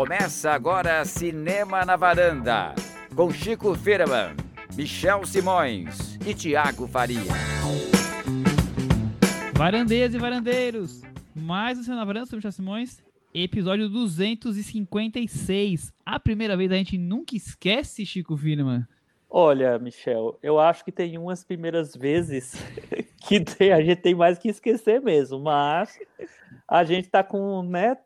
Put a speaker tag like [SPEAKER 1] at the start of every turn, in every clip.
[SPEAKER 1] Começa agora Cinema na Varanda, com Chico Firman, Michel Simões e Tiago Faria.
[SPEAKER 2] Varandeiras e varandeiros, mais um Cinema na Varanda, sou Michel Simões, episódio 256. A primeira vez a gente nunca esquece, Chico Firman.
[SPEAKER 3] Olha, Michel, eu acho que tem umas primeiras vezes que tem, a gente tem mais que esquecer mesmo, mas a gente está com, né,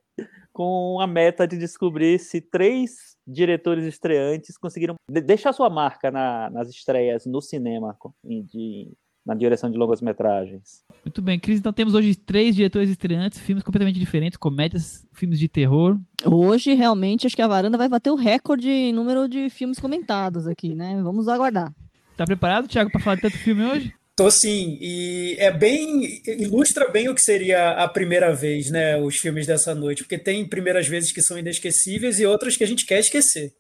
[SPEAKER 3] com a meta de descobrir se três diretores estreantes conseguiram deixar sua marca na, nas estreias no cinema de, na direção de longas metragens.
[SPEAKER 2] Muito bem, Cris. Então temos hoje três diretores estreantes, filmes completamente diferentes, comédias, filmes de terror.
[SPEAKER 4] Hoje, realmente, acho que a varanda vai bater o recorde em número de filmes comentados aqui, né? Vamos aguardar.
[SPEAKER 2] Tá preparado, Thiago, para falar de tanto filme hoje?
[SPEAKER 5] Tô sim, e é bem. ilustra bem o que seria a primeira vez, né? Os filmes dessa noite, porque tem primeiras vezes que são inesquecíveis e outras que a gente quer esquecer.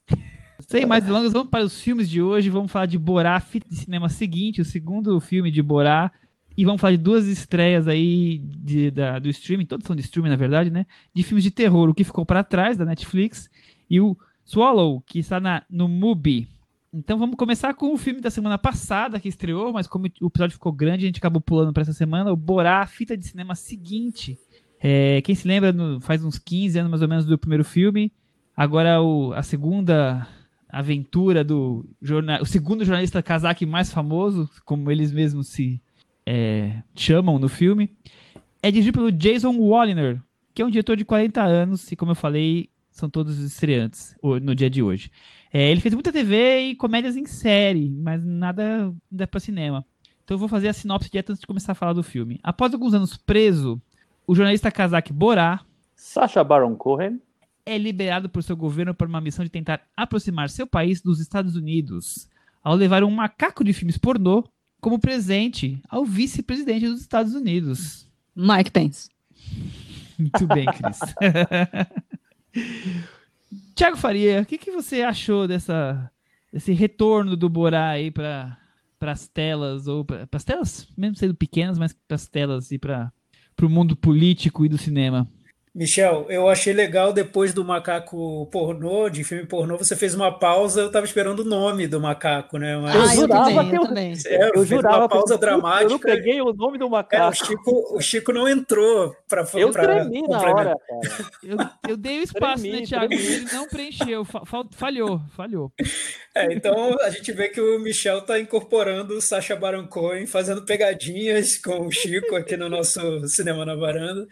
[SPEAKER 2] Sem mais delongas, vamos para os filmes de hoje. Vamos falar de Borá, fita de cinema seguinte, o segundo filme de Borá. E vamos falar de duas estreias aí de, da, do streaming, todos são de streaming, na verdade, né? De filmes de terror, o que ficou para trás da Netflix e o Swallow, que está na, no Mubi. Então vamos começar com o filme da semana passada que estreou, mas como o episódio ficou grande, a gente acabou pulando para essa semana. O Borá, fita de cinema seguinte. É, quem se lembra, no, faz uns 15 anos mais ou menos do primeiro filme. Agora o, a segunda aventura do jornal, o segundo jornalista casaque mais famoso, como eles mesmos se é, chamam no filme, é dirigido pelo Jason Walliner, que é um diretor de 40 anos e, como eu falei, são todos estreantes no dia de hoje. É, ele fez muita TV e comédias em série, mas nada, nada para cinema. Então eu vou fazer a sinopse direto antes de começar a falar do filme. Após alguns anos preso, o jornalista kazakh Borá
[SPEAKER 3] Sacha Baron Cohen
[SPEAKER 2] é liberado por seu governo para uma missão de tentar aproximar seu país dos Estados Unidos, ao levar um macaco de filmes pornô como presente ao vice-presidente dos Estados Unidos.
[SPEAKER 4] Mike Pence.
[SPEAKER 2] Muito bem, Cris. Tiago Faria, o que, que você achou dessa, desse retorno do Borá aí para as telas, ou para as telas, mesmo sendo pequenas, mas para as telas e para o mundo político e do cinema?
[SPEAKER 5] Michel, eu achei legal depois do macaco pornô, de filme pornô, você fez uma pausa, eu estava esperando o nome do macaco, né?
[SPEAKER 4] Mas... Ah, eu jurava eu que eu,
[SPEAKER 5] também. É, eu jurava uma pausa dramática.
[SPEAKER 3] Eu não peguei o nome do macaco. É,
[SPEAKER 5] o, Chico, o Chico não entrou para
[SPEAKER 3] Eu pra tremi na hora, cara.
[SPEAKER 2] Eu, eu dei o espaço, tremi, né, Thiago? Tremi. Ele não preencheu, falhou, falhou.
[SPEAKER 5] É, então a gente vê que o Michel está incorporando o Sacha Baron Cohen, fazendo pegadinhas com o Chico aqui no nosso Cinema na Varanda.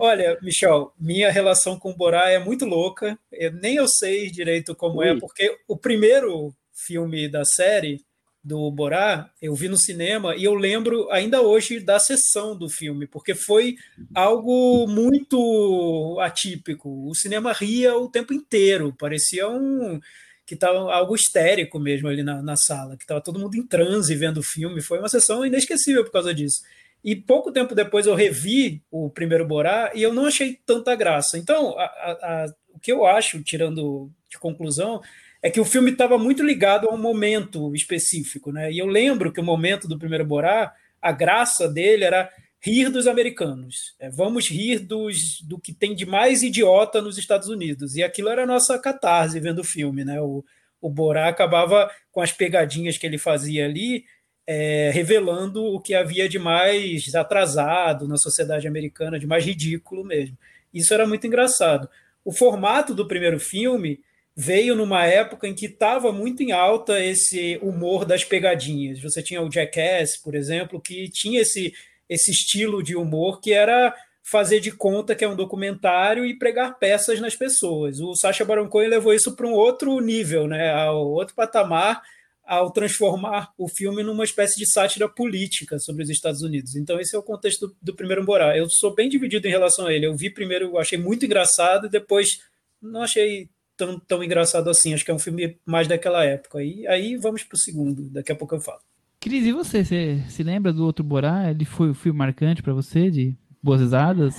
[SPEAKER 5] Olha, Michel, minha relação com o Borá é muito louca. Eu, nem eu sei direito como é, Ui. é, porque o primeiro filme da série do Borá eu vi no cinema e eu lembro ainda hoje da sessão do filme, porque foi algo muito atípico. O cinema ria o tempo inteiro, parecia um que estava algo histérico mesmo ali na, na sala, que estava todo mundo em transe vendo o filme. Foi uma sessão inesquecível por causa disso. E pouco tempo depois eu revi o primeiro Borá e eu não achei tanta graça. Então, a, a, a, o que eu acho, tirando de conclusão, é que o filme estava muito ligado a um momento específico. Né? E eu lembro que o momento do primeiro Borá, a graça dele era rir dos americanos. É, vamos rir dos, do que tem de mais idiota nos Estados Unidos. E aquilo era a nossa catarse vendo o filme. Né? O, o Borá acabava com as pegadinhas que ele fazia ali é, revelando o que havia de mais atrasado na sociedade americana, de mais ridículo mesmo. Isso era muito engraçado. O formato do primeiro filme veio numa época em que estava muito em alta esse humor das pegadinhas. Você tinha o Jackass, por exemplo, que tinha esse, esse estilo de humor que era fazer de conta que é um documentário e pregar peças nas pessoas. O Sacha Baron Cohen levou isso para um outro nível, né, ao outro patamar, ao transformar o filme numa espécie de sátira política sobre os Estados Unidos. Então, esse é o contexto do, primeiro Borá. Eu sou bem dividido em relação a ele. Eu vi primeiro, achei muito engraçado, e depois não achei tão, tão engraçado assim. Acho que é um filme mais daquela época. E aí vamos para o segundo, daqui a pouco eu falo.
[SPEAKER 2] Cris, e você? Você se lembra do outro Borá? Ele foi o filme marcante para você? De boas risadas?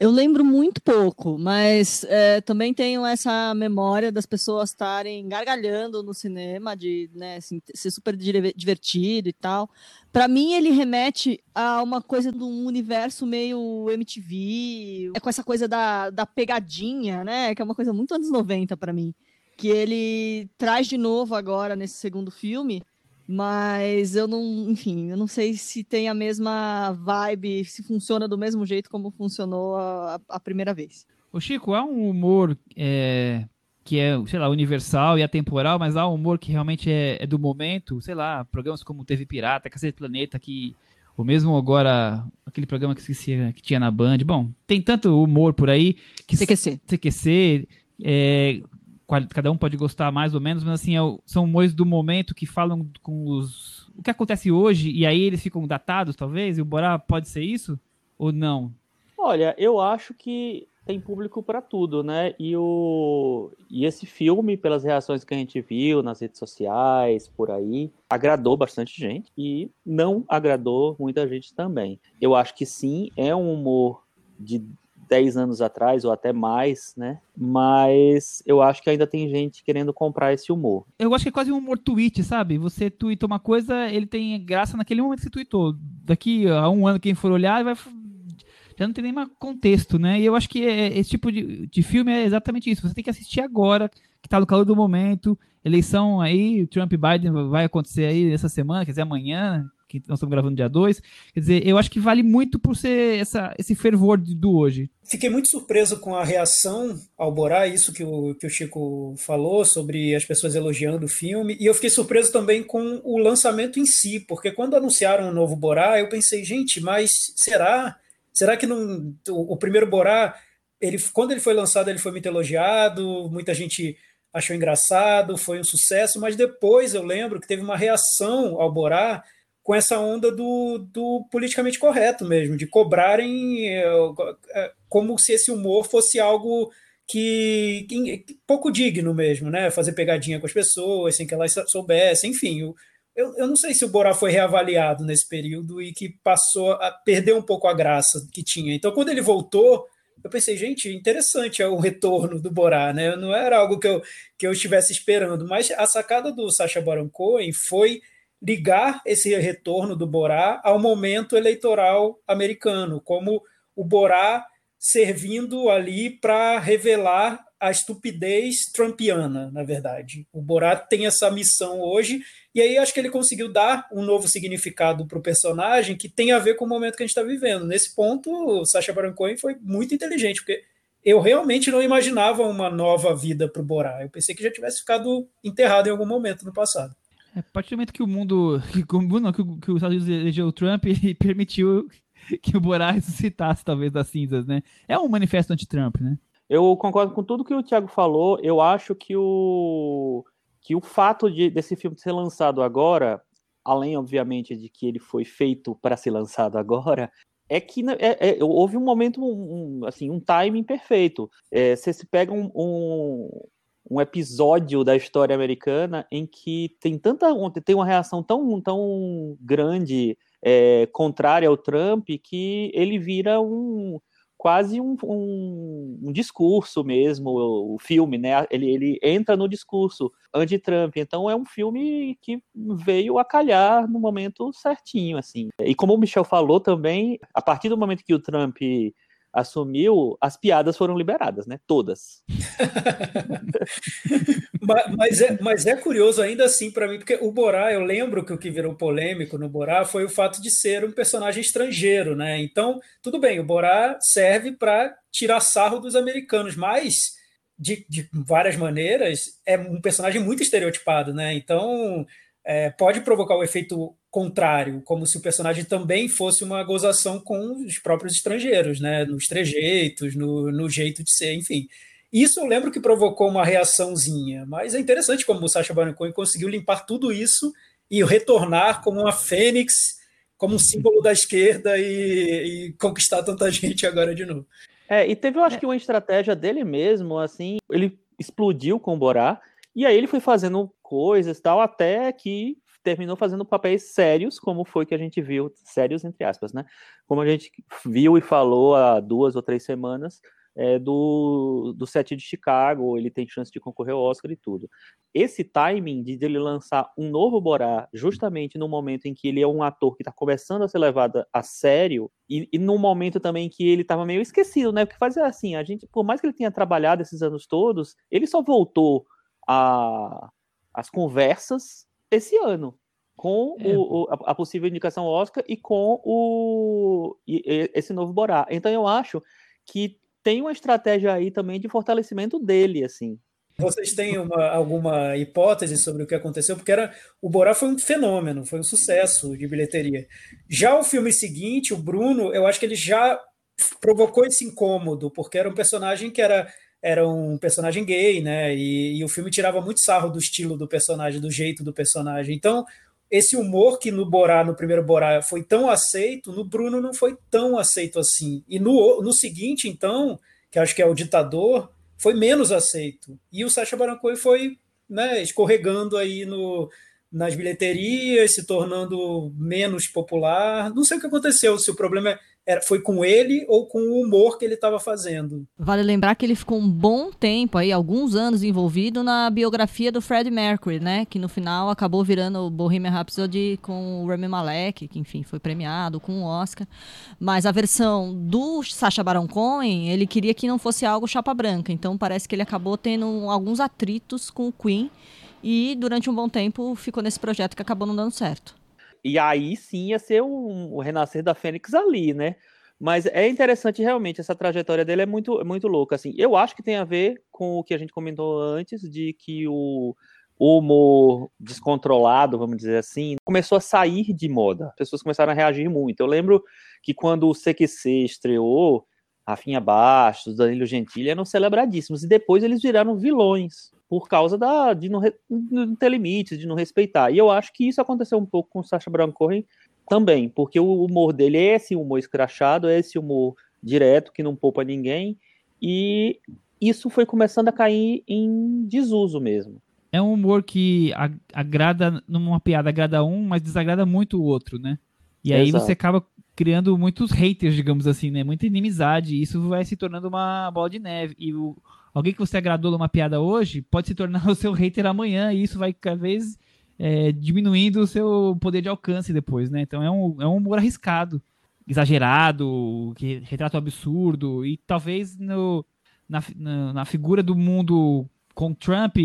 [SPEAKER 4] Eu lembro muito pouco, mas é, também tenho essa memória das pessoas estarem gargalhando no cinema, de né, assim, ser super divertido e tal. Para mim, ele remete a uma coisa de um universo meio MTV, é com essa coisa da, da pegadinha, né? Que é uma coisa muito anos 90 para mim. Que ele traz de novo agora nesse segundo filme mas eu não, enfim, eu não sei se tem a mesma vibe, se funciona do mesmo jeito como funcionou a, a primeira vez.
[SPEAKER 2] O Chico, há um humor é, que é, sei lá, universal e atemporal, mas há um humor que realmente é, é do momento, sei lá, programas como TV Pirata, Cacete Planeta, que o mesmo agora, aquele programa que esqueci, que tinha na Band. Bom, tem tanto humor por aí. Que
[SPEAKER 4] CQC.
[SPEAKER 2] CQC, é, cada um pode gostar mais ou menos, mas assim, é são humores do momento que falam com os. O que acontece hoje, e aí eles ficam datados, talvez, e o Borá pode ser isso? Ou não?
[SPEAKER 3] Olha, eu acho que tem público para tudo, né? E, o... e esse filme, pelas reações que a gente viu nas redes sociais, por aí, agradou bastante gente e não agradou muita gente também. Eu acho que sim, é um humor de 10 anos atrás, ou até mais, né? Mas eu acho que ainda tem gente querendo comprar esse humor.
[SPEAKER 2] Eu acho que é quase um humor tweet, sabe? Você tweetou uma coisa, ele tem graça naquele momento que você tweetou. Daqui a um ano, quem for olhar, vai já não tem nem mais contexto, né? E eu acho que é, esse tipo de, de filme é exatamente isso. Você tem que assistir agora, que tá no calor do momento. Eleição aí, Trump e Biden vai acontecer aí essa semana, quer dizer, amanhã, que nós estamos gravando dia 2. Quer dizer, eu acho que vale muito por ser essa, esse fervor do hoje.
[SPEAKER 5] Fiquei muito surpreso com a reação ao Borá, isso que o, que o Chico falou sobre as pessoas elogiando o filme, e eu fiquei surpreso também com o lançamento em si, porque quando anunciaram o novo Borá, eu pensei, gente, mas será? Será que não, o, o primeiro Borá, ele, quando ele foi lançado, ele foi muito elogiado, muita gente achou engraçado, foi um sucesso, mas depois eu lembro que teve uma reação ao Borá com essa onda do, do politicamente correto mesmo, de cobrarem é, é, como se esse humor fosse algo que, que, pouco digno mesmo, né? Fazer pegadinha com as pessoas sem que elas soubessem, enfim. Eu, eu, eu não sei se o Borá foi reavaliado nesse período e que passou a perder um pouco a graça que tinha. Então, quando ele voltou, eu pensei, gente, interessante é o retorno do Borá, né? Não era algo que eu, que eu estivesse esperando, mas a sacada do Sacha Baron Cohen foi ligar esse retorno do Borá ao momento eleitoral americano, como o Borá servindo ali para revelar a estupidez trumpiana, na verdade. O Borá tem essa missão hoje, e aí acho que ele conseguiu dar um novo significado para o personagem que tem a ver com o momento que a gente está vivendo. Nesse ponto, o Sacha Baron Cohen foi muito inteligente, porque eu realmente não imaginava uma nova vida para o Borá. Eu pensei que já tivesse ficado enterrado em algum momento no passado.
[SPEAKER 2] A partir do momento que o mundo, que, não, que, que os Estados Unidos elegeu o Trump e permitiu que o Borá ressuscitasse, talvez, das cinzas, né? É um manifesto anti-Trump, né?
[SPEAKER 3] Eu concordo com tudo que o Thiago falou. Eu acho que o, que o fato de, desse filme ser lançado agora, além, obviamente, de que ele foi feito para ser lançado agora, é que né, é, é, houve um momento, um, assim, um timing perfeito. É, você se pega um, um, um episódio da história americana em que tem tanta tem uma reação tão, tão grande é, contrária ao Trump que ele vira um quase um, um, um discurso mesmo o, o, filme né? Ele, ele entra no discurso anti-Trump. Então é um filme que veio a calhar no momento certinho assim. E como o Michel falou também a partir do momento que o Trump assumiu, as piadas foram liberadas, né? Todas.
[SPEAKER 5] mas, é, mas é curioso ainda assim para mim, porque o Borá, eu lembro que o que virou polêmico no Borá foi o fato de ser um personagem estrangeiro, né? Então, tudo bem, o Borá serve para tirar sarro dos americanos, mas de, de várias maneiras é um personagem muito estereotipado, né? Então, é, pode provocar o efeito contrário, como se o personagem também fosse uma gozação com os próprios estrangeiros, né? Nos trejeitos, no, no jeito de ser, enfim. Isso eu lembro que provocou uma reaçãozinha, mas é interessante como o Sacha Baron Cohen conseguiu limpar tudo isso e retornar como uma fênix, como um símbolo da esquerda e, e conquistar tanta gente agora de novo.
[SPEAKER 3] É, e teve, eu acho é. que uma estratégia dele mesmo, assim, ele explodiu com o Borá, e aí ele foi fazendo coisas tal, até que terminou fazendo papéis sérios, como foi que a gente viu, sérios entre aspas, né? Como a gente viu e falou há duas ou três semanas é, do, do set de Chicago, ele tem chance de concorrer ao Oscar e tudo. Esse timing de ele lançar um novo Borá, justamente no momento em que ele é um ator que está começando a ser levado a sério, e, e no momento também que ele estava meio esquecido, né? Porque fazia assim, a gente, por mais que ele tenha trabalhado esses anos todos, ele só voltou a as conversas esse ano com é. o, a, a, possível indicação Oscar e com o e, e, esse novo Borá. Então eu acho que tem uma estratégia aí também de fortalecimento dele, assim.
[SPEAKER 5] Vocês têm uma, alguma hipótese sobre o que aconteceu? Porque era, o Borá foi um fenômeno, foi um sucesso de bilheteria. Já o filme seguinte, o Bruno, eu acho que ele já provocou esse incômodo, porque era um personagem que era, era um personagem gay, né? E, e o filme tirava muito sarro do estilo do personagem, do jeito do personagem. Então, esse humor que no Borá, no primeiro Borá, foi tão aceito, no Bruno não foi tão aceito assim. E no, no seguinte, então, que acho que é o ditador, foi menos aceito. E o Sacha Baron Cohen foi né, escorregando aí no, nas bilheterias, se tornando menos popular. Não sei o que aconteceu, se o problema é era, foi com ele ou com o humor que ele estava fazendo.
[SPEAKER 4] Vale lembrar que ele ficou um bom tempo aí, alguns anos envolvido na biografia do Freddie Mercury, né? Que no final acabou virando o Bohemian Rhapsody com o Rami Malek, que enfim foi premiado com o Oscar. Mas a versão do Sacha Baron Cohen, ele queria que não fosse algo chapa branca. Então parece que ele acabou tendo alguns atritos com o Queen e durante um bom tempo ficou nesse projeto que acabou não dando certo.
[SPEAKER 3] E aí sim ia ser um, o renascer da Fênix ali, né? Mas é interessante realmente, essa trajetória dele é muito, muito louca. Assim. Eu acho que tem a ver com o que a gente comentou antes, de que o, o humor descontrolado, vamos dizer assim, começou a sair de moda. As pessoas começaram a reagir muito. Eu lembro que quando o CQC estreou, Rafinha Bastos, Danilo Gentili eram celebradíssimos, e depois eles viraram vilões por causa da, de não, ter limites, de não respeitar. E eu acho que isso aconteceu um pouco com o Sacha Baron Cohen também, porque o humor dele é esse humor escrachado, é esse humor direto, que não poupa ninguém, e isso foi começando a cair em desuso mesmo.
[SPEAKER 2] É um humor que agrada, numa piada agrada um, mas desagrada muito o outro, né? E aí Exato. você acaba criando muitos haters, digamos assim, né? Muita inimizade, e isso vai se tornando uma bola de neve. E o, alguém que você agradou numa piada hoje pode se tornar o seu hater amanhã e isso vai cada vez é, diminuindo o seu poder de alcance depois, né? Então é um, é um humor arriscado, exagerado, que retrata o absurdo e talvez no, na, na, na figura do mundo com Trump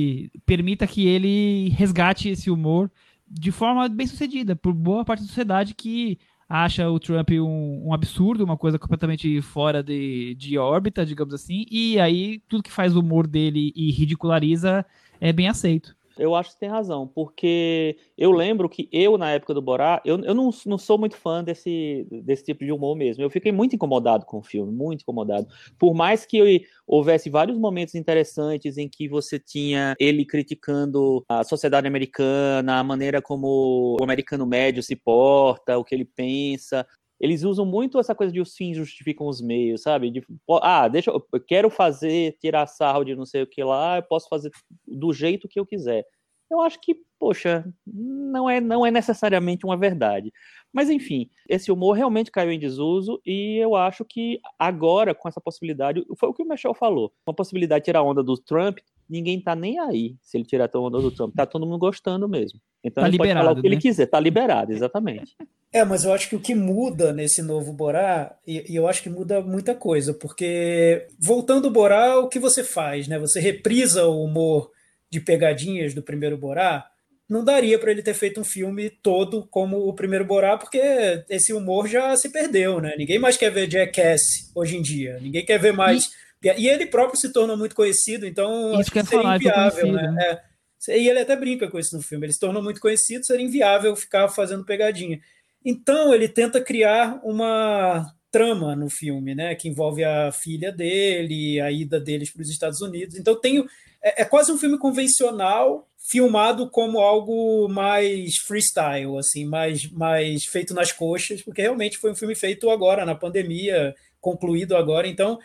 [SPEAKER 2] permita que ele resgate esse humor de forma bem sucedida por boa parte da sociedade que acha o Trump um, um, absurdo, uma coisa completamente fora de, de órbita, digamos assim, e aí tudo que faz o humor dele e ridiculariza é bem aceito.
[SPEAKER 3] Eu acho que tem razão, porque eu lembro que eu, na época do Borá, eu, eu não, não sou muito fã desse, desse tipo de humor mesmo. Eu fiquei muito incomodado com o filme, muito incomodado. Por mais que houvesse vários momentos interessantes em que você tinha ele criticando a sociedade americana, a maneira como o americano médio se porta, o que ele pensa, eles usam muito essa coisa de os fins justificam os meios, sabe? De, ah, deixa eu, quero fazer, tirar sarro de não sei o que lá, eu posso fazer do jeito que eu quiser. Eu acho que, poxa, não é, não é necessariamente uma verdade. Mas enfim, esse humor realmente caiu em desuso e eu acho que agora, com essa possibilidade, foi o que o Michel falou, com a possibilidade de tirar onda do Trump, ninguém tá nem aí se ele tirar a onda do Trump, tá todo mundo gostando mesmo. Então tá ele liberado, pode falar o que né? ele quiser, tá liberado, exatamente.
[SPEAKER 5] É, mas eu acho que o que muda nesse novo Borá, e, e, eu acho que muda muita coisa, porque voltando ao Borá, o que você faz, né? Você reprisa o humor de pegadinhas do primeiro Borá, não daria para ele ter feito um filme todo como o primeiro Borá, porque esse humor já se perdeu, né? Ninguém mais quer ver Jackass hoje em dia, ninguém quer ver mais. E, e ele próprio se tornou muito conhecido, então
[SPEAKER 2] isso acho que seria inviável, né?
[SPEAKER 5] né? É, e ele até brinca com isso no filme. Ele se tornou muito conhecido, seria inviável ficar fazendo pegadinha. Então ele tenta criar uma trama no filme, né, que envolve a filha dele, a ida deles para os Estados Unidos. Então tem é, é, quase um filme convencional filmado como algo mais freestyle, assim, mais mais feito nas coxas, porque realmente foi um filme feito agora na pandemia, concluído agora. Então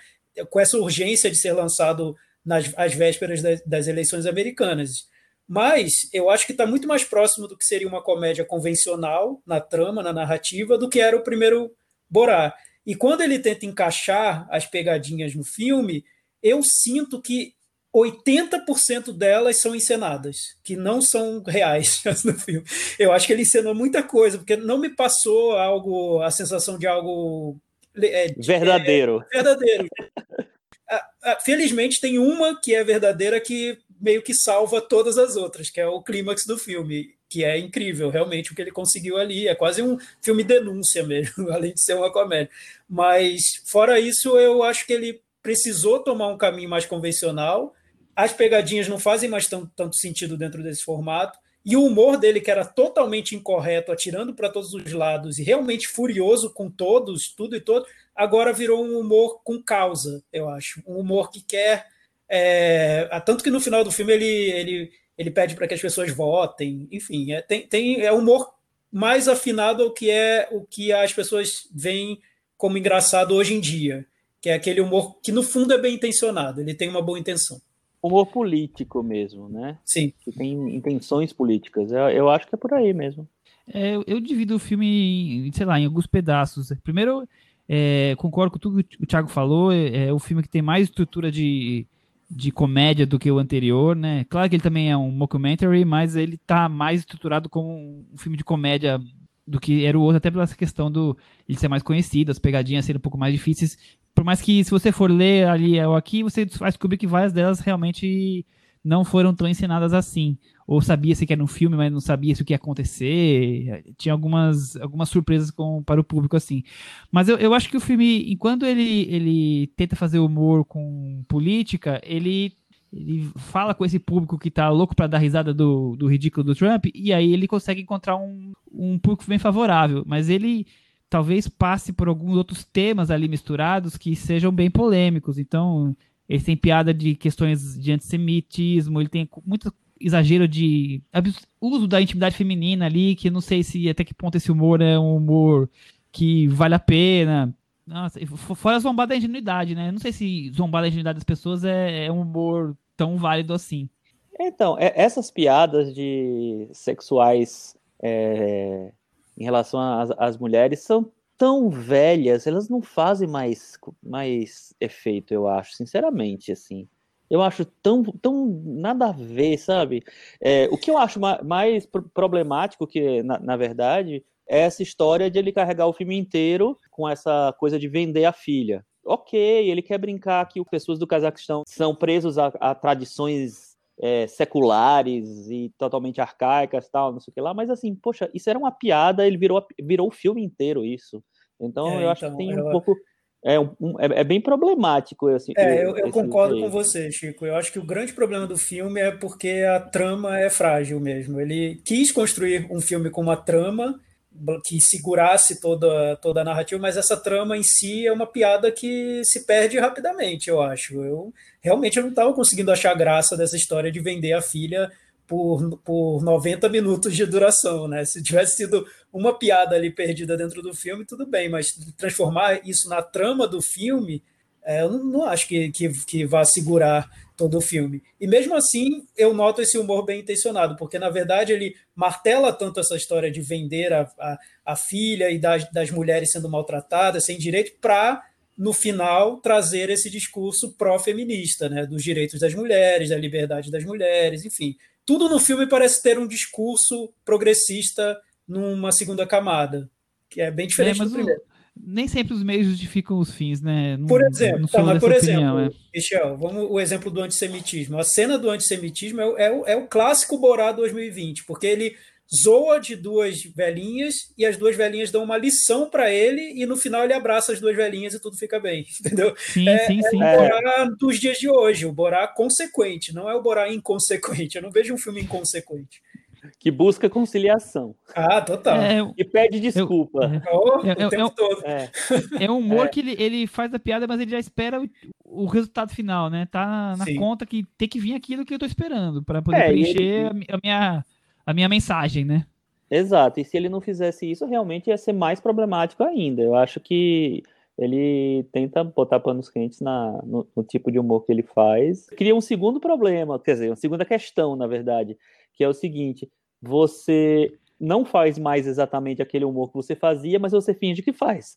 [SPEAKER 5] com essa urgência de ser lançado nas às vésperas das, das eleições americanas. Mas eu acho que está muito mais próximo do que seria uma comédia convencional na trama, na narrativa, do que era o primeiro Borá. E quando ele tenta encaixar as pegadinhas no filme, eu sinto que 80% delas são encenadas, que não são reais no filme. Eu acho que ele encenou muita coisa, porque não me passou algo, a sensação de algo
[SPEAKER 3] é, verdadeiro.
[SPEAKER 5] É, verdadeiro. Felizmente tem uma que é verdadeira que meio que salva todas as outras, que é o clímax do filme, que é incrível, realmente o que ele conseguiu ali. É quase um filme denúncia mesmo, além de ser uma comédia. Mas fora isso, eu acho que ele precisou tomar um caminho mais convencional. As pegadinhas não fazem mais tão, tanto sentido dentro desse formato. E o humor dele, que era totalmente incorreto, atirando para todos os lados e realmente furioso com todos, tudo e todo, agora virou um humor com causa, eu acho. Um humor que quer. É, tanto que no final do filme ele, ele, ele pede para que as pessoas votem, enfim, é, tem, tem, é humor mais afinado ao que é o que as pessoas veem como engraçado hoje em dia, que é aquele humor que no fundo é bem intencionado, ele tem uma boa intenção
[SPEAKER 3] humor político mesmo, né?
[SPEAKER 5] Sim.
[SPEAKER 3] Que tem intenções políticas. Eu, eu acho que é por aí mesmo.
[SPEAKER 2] É, eu, divido o filme, em, sei lá, em alguns pedaços. Primeiro, é, concordo com tudo que o Thiago falou. É, é o filme que tem mais estrutura de, de comédia do que o anterior, né? Claro que ele também é um mockumentary, mas ele tá mais estruturado como um filme de comédia do que era o outro, até pela questão do ele ser mais conhecido, as pegadinhas serem um pouco mais difíceis por mais que se você for ler ali ou aqui, você vai descobrir que várias delas realmente não foram tão ensinadas assim. Ou sabia-se que era um filme, mas não sabia se o que ia acontecer. Tinha algumas, algumas surpresas com, para o público assim. Mas eu, eu acho que o filme, enquanto ele, ele tenta fazer humor com política, ele ele fala com esse público que tá louco para dar risada do, do ridículo do Trump, e aí ele consegue encontrar um, um público bem favorável. Mas ele talvez passe por alguns outros temas ali misturados que sejam bem polêmicos. Então, ele tem piada de questões de antissemitismo, ele tem muito exagero de uso da intimidade feminina ali, que não sei se até que ponto esse humor é um humor que vale a pena. Nossa, fora zombar da ingenuidade, né? Não sei se zombar da ingenuidade das pessoas é, é um humor tão válido assim.
[SPEAKER 3] Então, é, essas piadas de sexuais é, em relação às, às mulheres são tão velhas, elas não fazem mais, mais efeito, eu acho, sinceramente, assim. Eu acho tão, tão nada a ver, sabe? É, o que eu acho ma mais problemático, que na, na, verdade, é essa história de ele carregar o filme inteiro com essa coisa de vender a filha. Ok, ele quer brincar que pessoas do Cazaquistão são presos a, a tradições é, seculares e totalmente arcaicas, tal, não sei o que lá, mas assim, poxa, isso era uma piada, ele virou, virou o filme inteiro isso. Então é, eu acho então, que tem um pouco. É, um, é, é, bem problemático. Assim,
[SPEAKER 5] é, eu, eu concordo com você, Chico. Eu acho que o grande problema do filme é porque a trama é frágil mesmo. Ele quis construir um filme com uma trama que segurasse toda, toda a narrativa, mas essa trama em si é uma piada que se perde rapidamente, eu acho. Eu realmente eu não estava conseguindo achar graça dessa história de vender a filha por, por 90 minutos de duração, né? Se tivesse sido uma piada ali perdida dentro do filme, tudo bem, mas transformar isso na trama do filme, é, eu não, não acho que, que, que vá segurar todo o filme. E mesmo assim, eu noto esse humor bem intencionado, porque na verdade ele martela tanto essa história de vender a, a, a filha e das, das mulheres sendo maltratadas, sem direito, para no final trazer esse discurso pró-feminista, né, dos direitos das mulheres, da liberdade das mulheres, enfim. Tudo no filme parece ter um discurso progressista numa segunda camada, que é bem diferente é, do primeiro. O
[SPEAKER 2] nem sempre os meios justificam os fins, né?
[SPEAKER 5] Não, por exemplo, tá, mas por opinião, exemplo, é. Michel, vamos o exemplo do antissemitismo. A cena do antissemitismo é, é, é o clássico Borá 2020, porque ele zoa de duas velhinhas e as duas velhinhas dão uma lição para ele e no final ele abraça as duas velhinhas e tudo fica bem, entendeu?
[SPEAKER 2] Sim, é, sim, sim.
[SPEAKER 5] É o Borá dos dias de hoje, o Borá consequente, não é o Borá inconsequente. Eu não vejo um filme inconsequente
[SPEAKER 3] que busca conciliação.
[SPEAKER 5] Ah, total.
[SPEAKER 3] É, e pede desculpa.
[SPEAKER 2] É.
[SPEAKER 3] Oh,
[SPEAKER 2] é, é, é, um humor que ele, ele faz a piada, mas ele já espera o, o resultado final, né? Tá na Sim. conta que tem que vir aquilo que eu tô esperando para poder é, preencher ele... a, minha, a minha mensagem, né?
[SPEAKER 3] Exato. E se ele não fizesse isso, realmente ia ser mais problemático ainda. Eu acho que ele tenta botar panos quentes na, no, no, tipo de humor que ele faz. Cria um segundo problema, quer dizer, uma segunda questão, na verdade, que é o seguinte: você não faz mais exatamente aquele humor que você fazia, mas você finge que faz.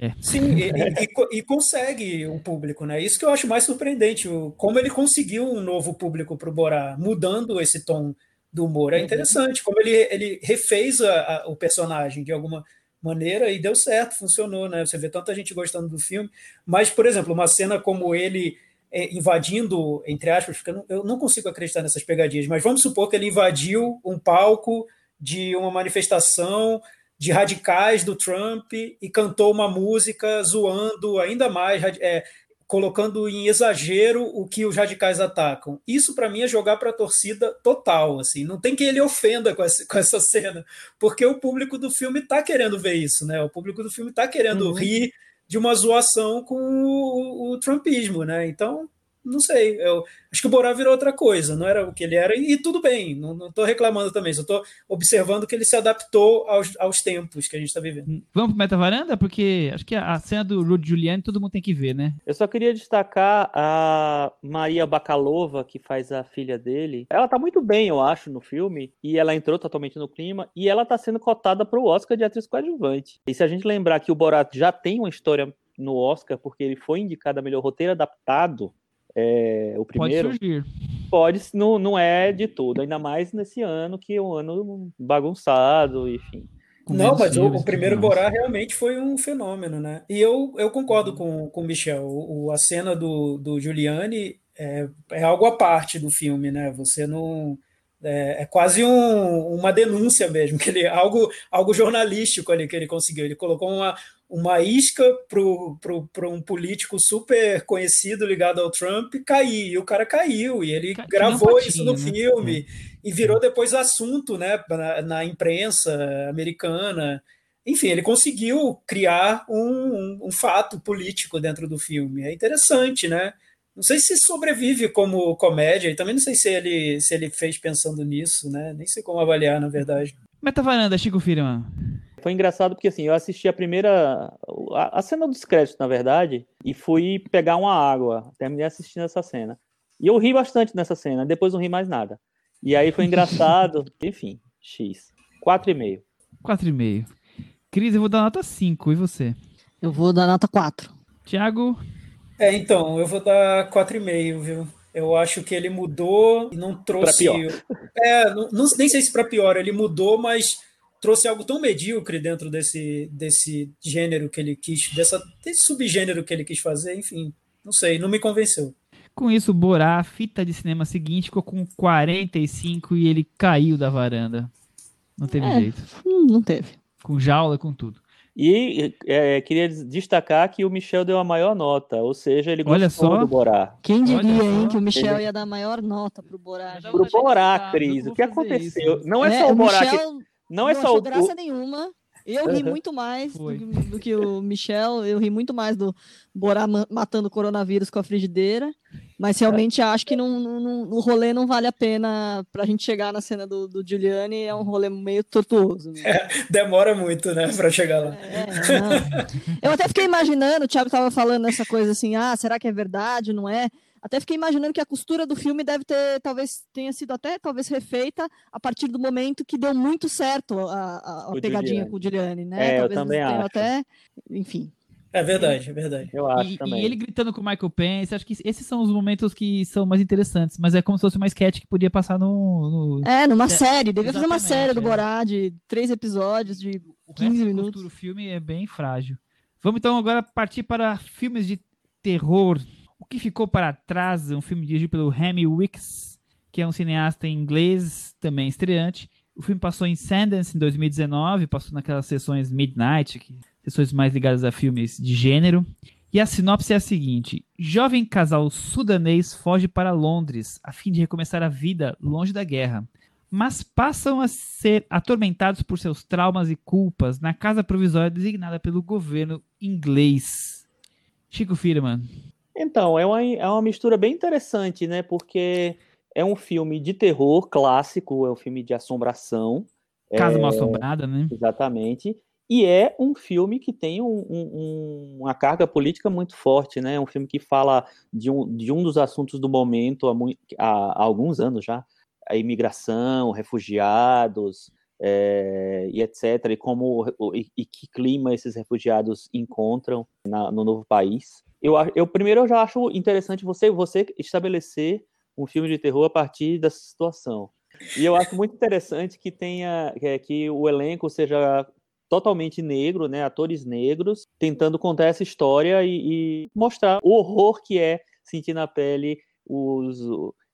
[SPEAKER 5] É. Sim, e, e, e, consegue o público, né? Isso que eu acho mais surpreendente, o, como ele conseguiu um novo público para o Borá, mudando esse tom do humor. É uhum. interessante, como ele, ele refez a, a, o personagem de alguma maneira e deu certo, funcionou, né? Você vê tanta gente gostando do filme, mas, por exemplo, uma cena como ele é, invadindo, entre aspas, porque eu não, eu não consigo acreditar nessas pegadinhas, mas vamos supor que ele invadiu um palco de uma manifestação de radicais do Trump e cantou uma música zoando ainda mais, é, colocando em exagero o que os radicais atacam. Isso para mim é jogar para a torcida total, assim. Não tem que ele ofenda com essa, com essa cena, porque o público do filme está querendo ver isso, né? O público do filme está querendo uhum. rir de uma zoação com o, o trumpismo, né? Então não sei. Eu acho que o Borá virou outra coisa, não era o que ele era, e, tudo bem, não estou reclamando também, só estou observando que ele se adaptou aos, aos tempos que a gente está vivendo.
[SPEAKER 2] Vamos para Meta Varanda? Porque acho que a, cena do Rudy Giuliani todo mundo tem que ver, né?
[SPEAKER 3] Eu só queria destacar a Maria Bakalova, que faz a filha dele. Ela tá muito bem, eu acho, no filme, e ela entrou totalmente no clima, e ela tá sendo cotada para o Oscar de atriz coadjuvante. E se a gente lembrar que o Borat já tem uma história no Oscar, porque ele foi indicado a melhor roteiro adaptado, é, o primeiro. Pode surgir. Pode, não, não é de tudo, ainda mais nesse ano que é um ano bagunçado, enfim.
[SPEAKER 5] Não, mas o, o primeiro Borá realmente foi um fenômeno, né? E eu, eu concordo com, com o Michel. O, a cena do, do Giuliani é, é algo à parte do filme, né? Você não. É, é quase um, uma denúncia mesmo, que ele, algo, algo jornalístico ali que ele conseguiu. Ele colocou uma, uma isca para um político super conhecido ligado ao Trump cair. E o cara caiu, e ele gravou isso no né? filme, é. e virou depois assunto né, na, na, imprensa americana. Enfim, ele conseguiu criar um, um, um, fato político dentro do filme. É interessante, né? Não sei se sobrevive como comédia, e também não sei se ele, se ele fez pensando nisso, né? Nem sei como avaliar, na verdade.
[SPEAKER 2] Metavaranda, Chico Firma.
[SPEAKER 3] Foi engraçado porque assim, eu assisti a primeira. A, a, cena dos créditos, na verdade, e fui pegar uma água. Terminei assistindo essa cena. E eu ri bastante nessa cena, depois não ri mais nada. E aí foi engraçado. Enfim, X. 4,5.
[SPEAKER 2] 4,5. Cris, eu vou dar nota 5. E você?
[SPEAKER 4] Eu vou dar nota 4.
[SPEAKER 2] Tiago?
[SPEAKER 5] É, então, eu vou dar 4,5, viu? Eu acho que ele mudou e não trouxe. Pra pior. É, não, não, nem sei se para pior, ele mudou, mas trouxe algo tão medíocre dentro desse, desse gênero que ele quis, dessa, desse subgênero que ele quis fazer, enfim, não sei, não me convenceu.
[SPEAKER 2] Com isso, Borá, fita de cinema seguinte, ficou com 45 e ele caiu da varanda. Não teve é, jeito.
[SPEAKER 4] Hum, não teve.
[SPEAKER 2] Com jaula, com tudo.
[SPEAKER 3] E é, queria destacar que o Michel deu a maior nota, ou seja, ele gostou Olha só. do Borá.
[SPEAKER 4] Quem diria, hein, que o Michel ele... ia dar a maior nota pro Borá.
[SPEAKER 3] Pro Borá, Cris, o que aconteceu? Isso. Não é, é só o Borá
[SPEAKER 4] Michel... que não é não só o. graça nenhuma. Eu ri muito mais do, do, que o Michel, eu ri muito mais do Borá matando o coronavírus com a frigideira, mas realmente acho que não, não, o rolê não vale a pena pra gente chegar na cena do, do Giuliani, é um rolê meio tortuoso. Né?
[SPEAKER 5] É, demora muito, né, pra chegar lá. É,
[SPEAKER 4] eu até fiquei imaginando, o Thiago tava falando essa coisa assim, ah, será que é verdade, não é? Até fiquei imaginando que a costura do filme deve ter, talvez tenha sido até talvez refeita a partir do momento que deu muito certo a, a, a pegadinha Giuliani. com o Giuliani, né?
[SPEAKER 3] É, talvez eu também acho.
[SPEAKER 4] Até, enfim.
[SPEAKER 5] É verdade, é verdade.
[SPEAKER 3] Eu acho
[SPEAKER 2] e,
[SPEAKER 3] também.
[SPEAKER 2] E ele gritando com o Michael Pence, acho que esses são os momentos que são mais interessantes, mas é como se fosse uma sketch que podia passar no.
[SPEAKER 4] no... É, numa é, série. Devia fazer uma série do é. Borá de três episódios de o 15 minutos.
[SPEAKER 2] O filme é bem frágil. Vamos então agora partir para filmes de terror o que ficou para trás, um filme dirigido pelo Remy Wicks, que é um cineasta inglês, também estreante. O filme passou em Sundance em 2019, passou naquelas sessões Midnight, que, sessões mais ligadas a filmes de gênero. E a sinopse é a seguinte: jovem casal sudanês foge para Londres a fim de recomeçar a vida longe da guerra, mas passam a ser atormentados por seus traumas e culpas na casa provisória designada pelo governo inglês. Chico Firman,
[SPEAKER 3] então, é uma, é uma mistura bem interessante, né? Porque é um filme de terror clássico, é um filme de assombração.
[SPEAKER 2] Casa
[SPEAKER 3] é,
[SPEAKER 2] Mal Assombrada, né?
[SPEAKER 3] Exatamente. E é um filme que tem um, um, uma carga política muito forte, né? É um filme que fala de um, de um dos assuntos do momento há, muito, há, há alguns anos já, a imigração, refugiados, é, e etc. E como e, e, que clima esses refugiados encontram na, no novo país. Eu, eu primeiro eu já acho interessante você você estabelecer um filme de terror a partir dessa situação. E eu acho muito interessante que tenha que, que o elenco seja totalmente negro, né, atores negros, tentando contar essa história e, e mostrar o horror que é sentir na pele os,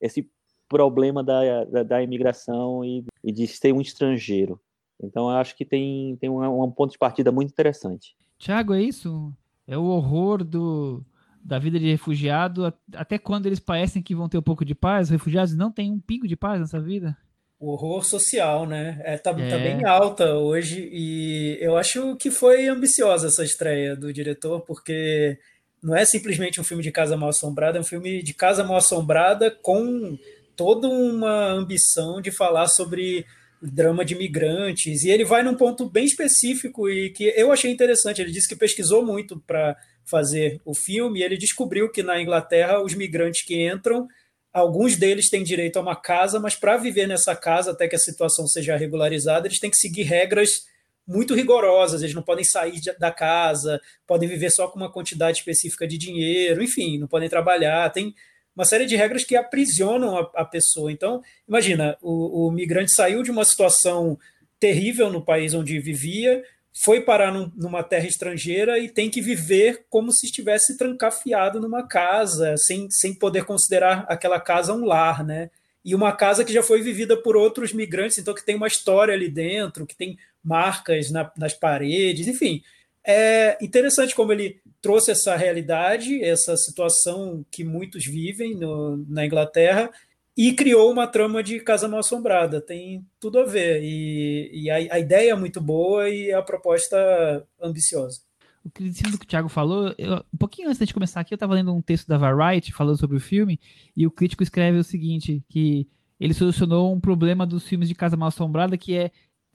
[SPEAKER 3] esse problema da, da, da imigração e, e, de ser um estrangeiro. Então, eu acho que tem, tem um, um ponto de partida muito interessante.
[SPEAKER 2] Tiago, é isso? É o horror do, da vida de refugiado, até quando eles parecem que vão ter um pouco de paz, os refugiados não têm um pingo de paz nessa vida?
[SPEAKER 5] o horror social, né? É, tá, é. tá bem alta hoje e eu acho que foi ambiciosa essa estreia do diretor, porque não é simplesmente um filme de casa mal assombrada, é um filme de casa mal assombrada com toda uma ambição de falar sobre drama de imigrantes e ele vai num ponto bem específico e que eu achei interessante. Ele disse que pesquisou muito para fazer o filme e ele descobriu que na Inglaterra os migrantes que entram Alguns deles têm direito a uma casa, mas para viver nessa casa, até que a situação seja regularizada, eles têm que seguir regras muito rigorosas. Eles não podem sair da casa, podem viver só com uma quantidade específica de dinheiro, enfim, não podem trabalhar. Tem uma série de regras que aprisionam a, a pessoa. Então, imagina, o, o migrante saiu de uma situação terrível no país onde vivia, foi parar num, numa terra estrangeira e tem que viver como se estivesse trancafiado numa casa, sem, sem poder considerar aquela casa um lar, né? E uma casa que já foi vivida por outros migrantes, então que tem uma história ali dentro, que tem marcas na, nas paredes, enfim. É interessante como ele trouxe essa realidade, essa situação que muitos vivem no, na Inglaterra, e criou uma trama de Casa Mal Assombrada. Tem tudo a ver. E, e a, a, ideia é muito boa e a proposta ambiciosa.
[SPEAKER 2] O que, o Thiago falou, eu, um pouquinho antes de começar aqui, eu estava lendo um texto da Variety falando sobre o filme, e o crítico escreve o seguinte, que ele solucionou um problema dos filmes de Casa Mal Assombrada, que é,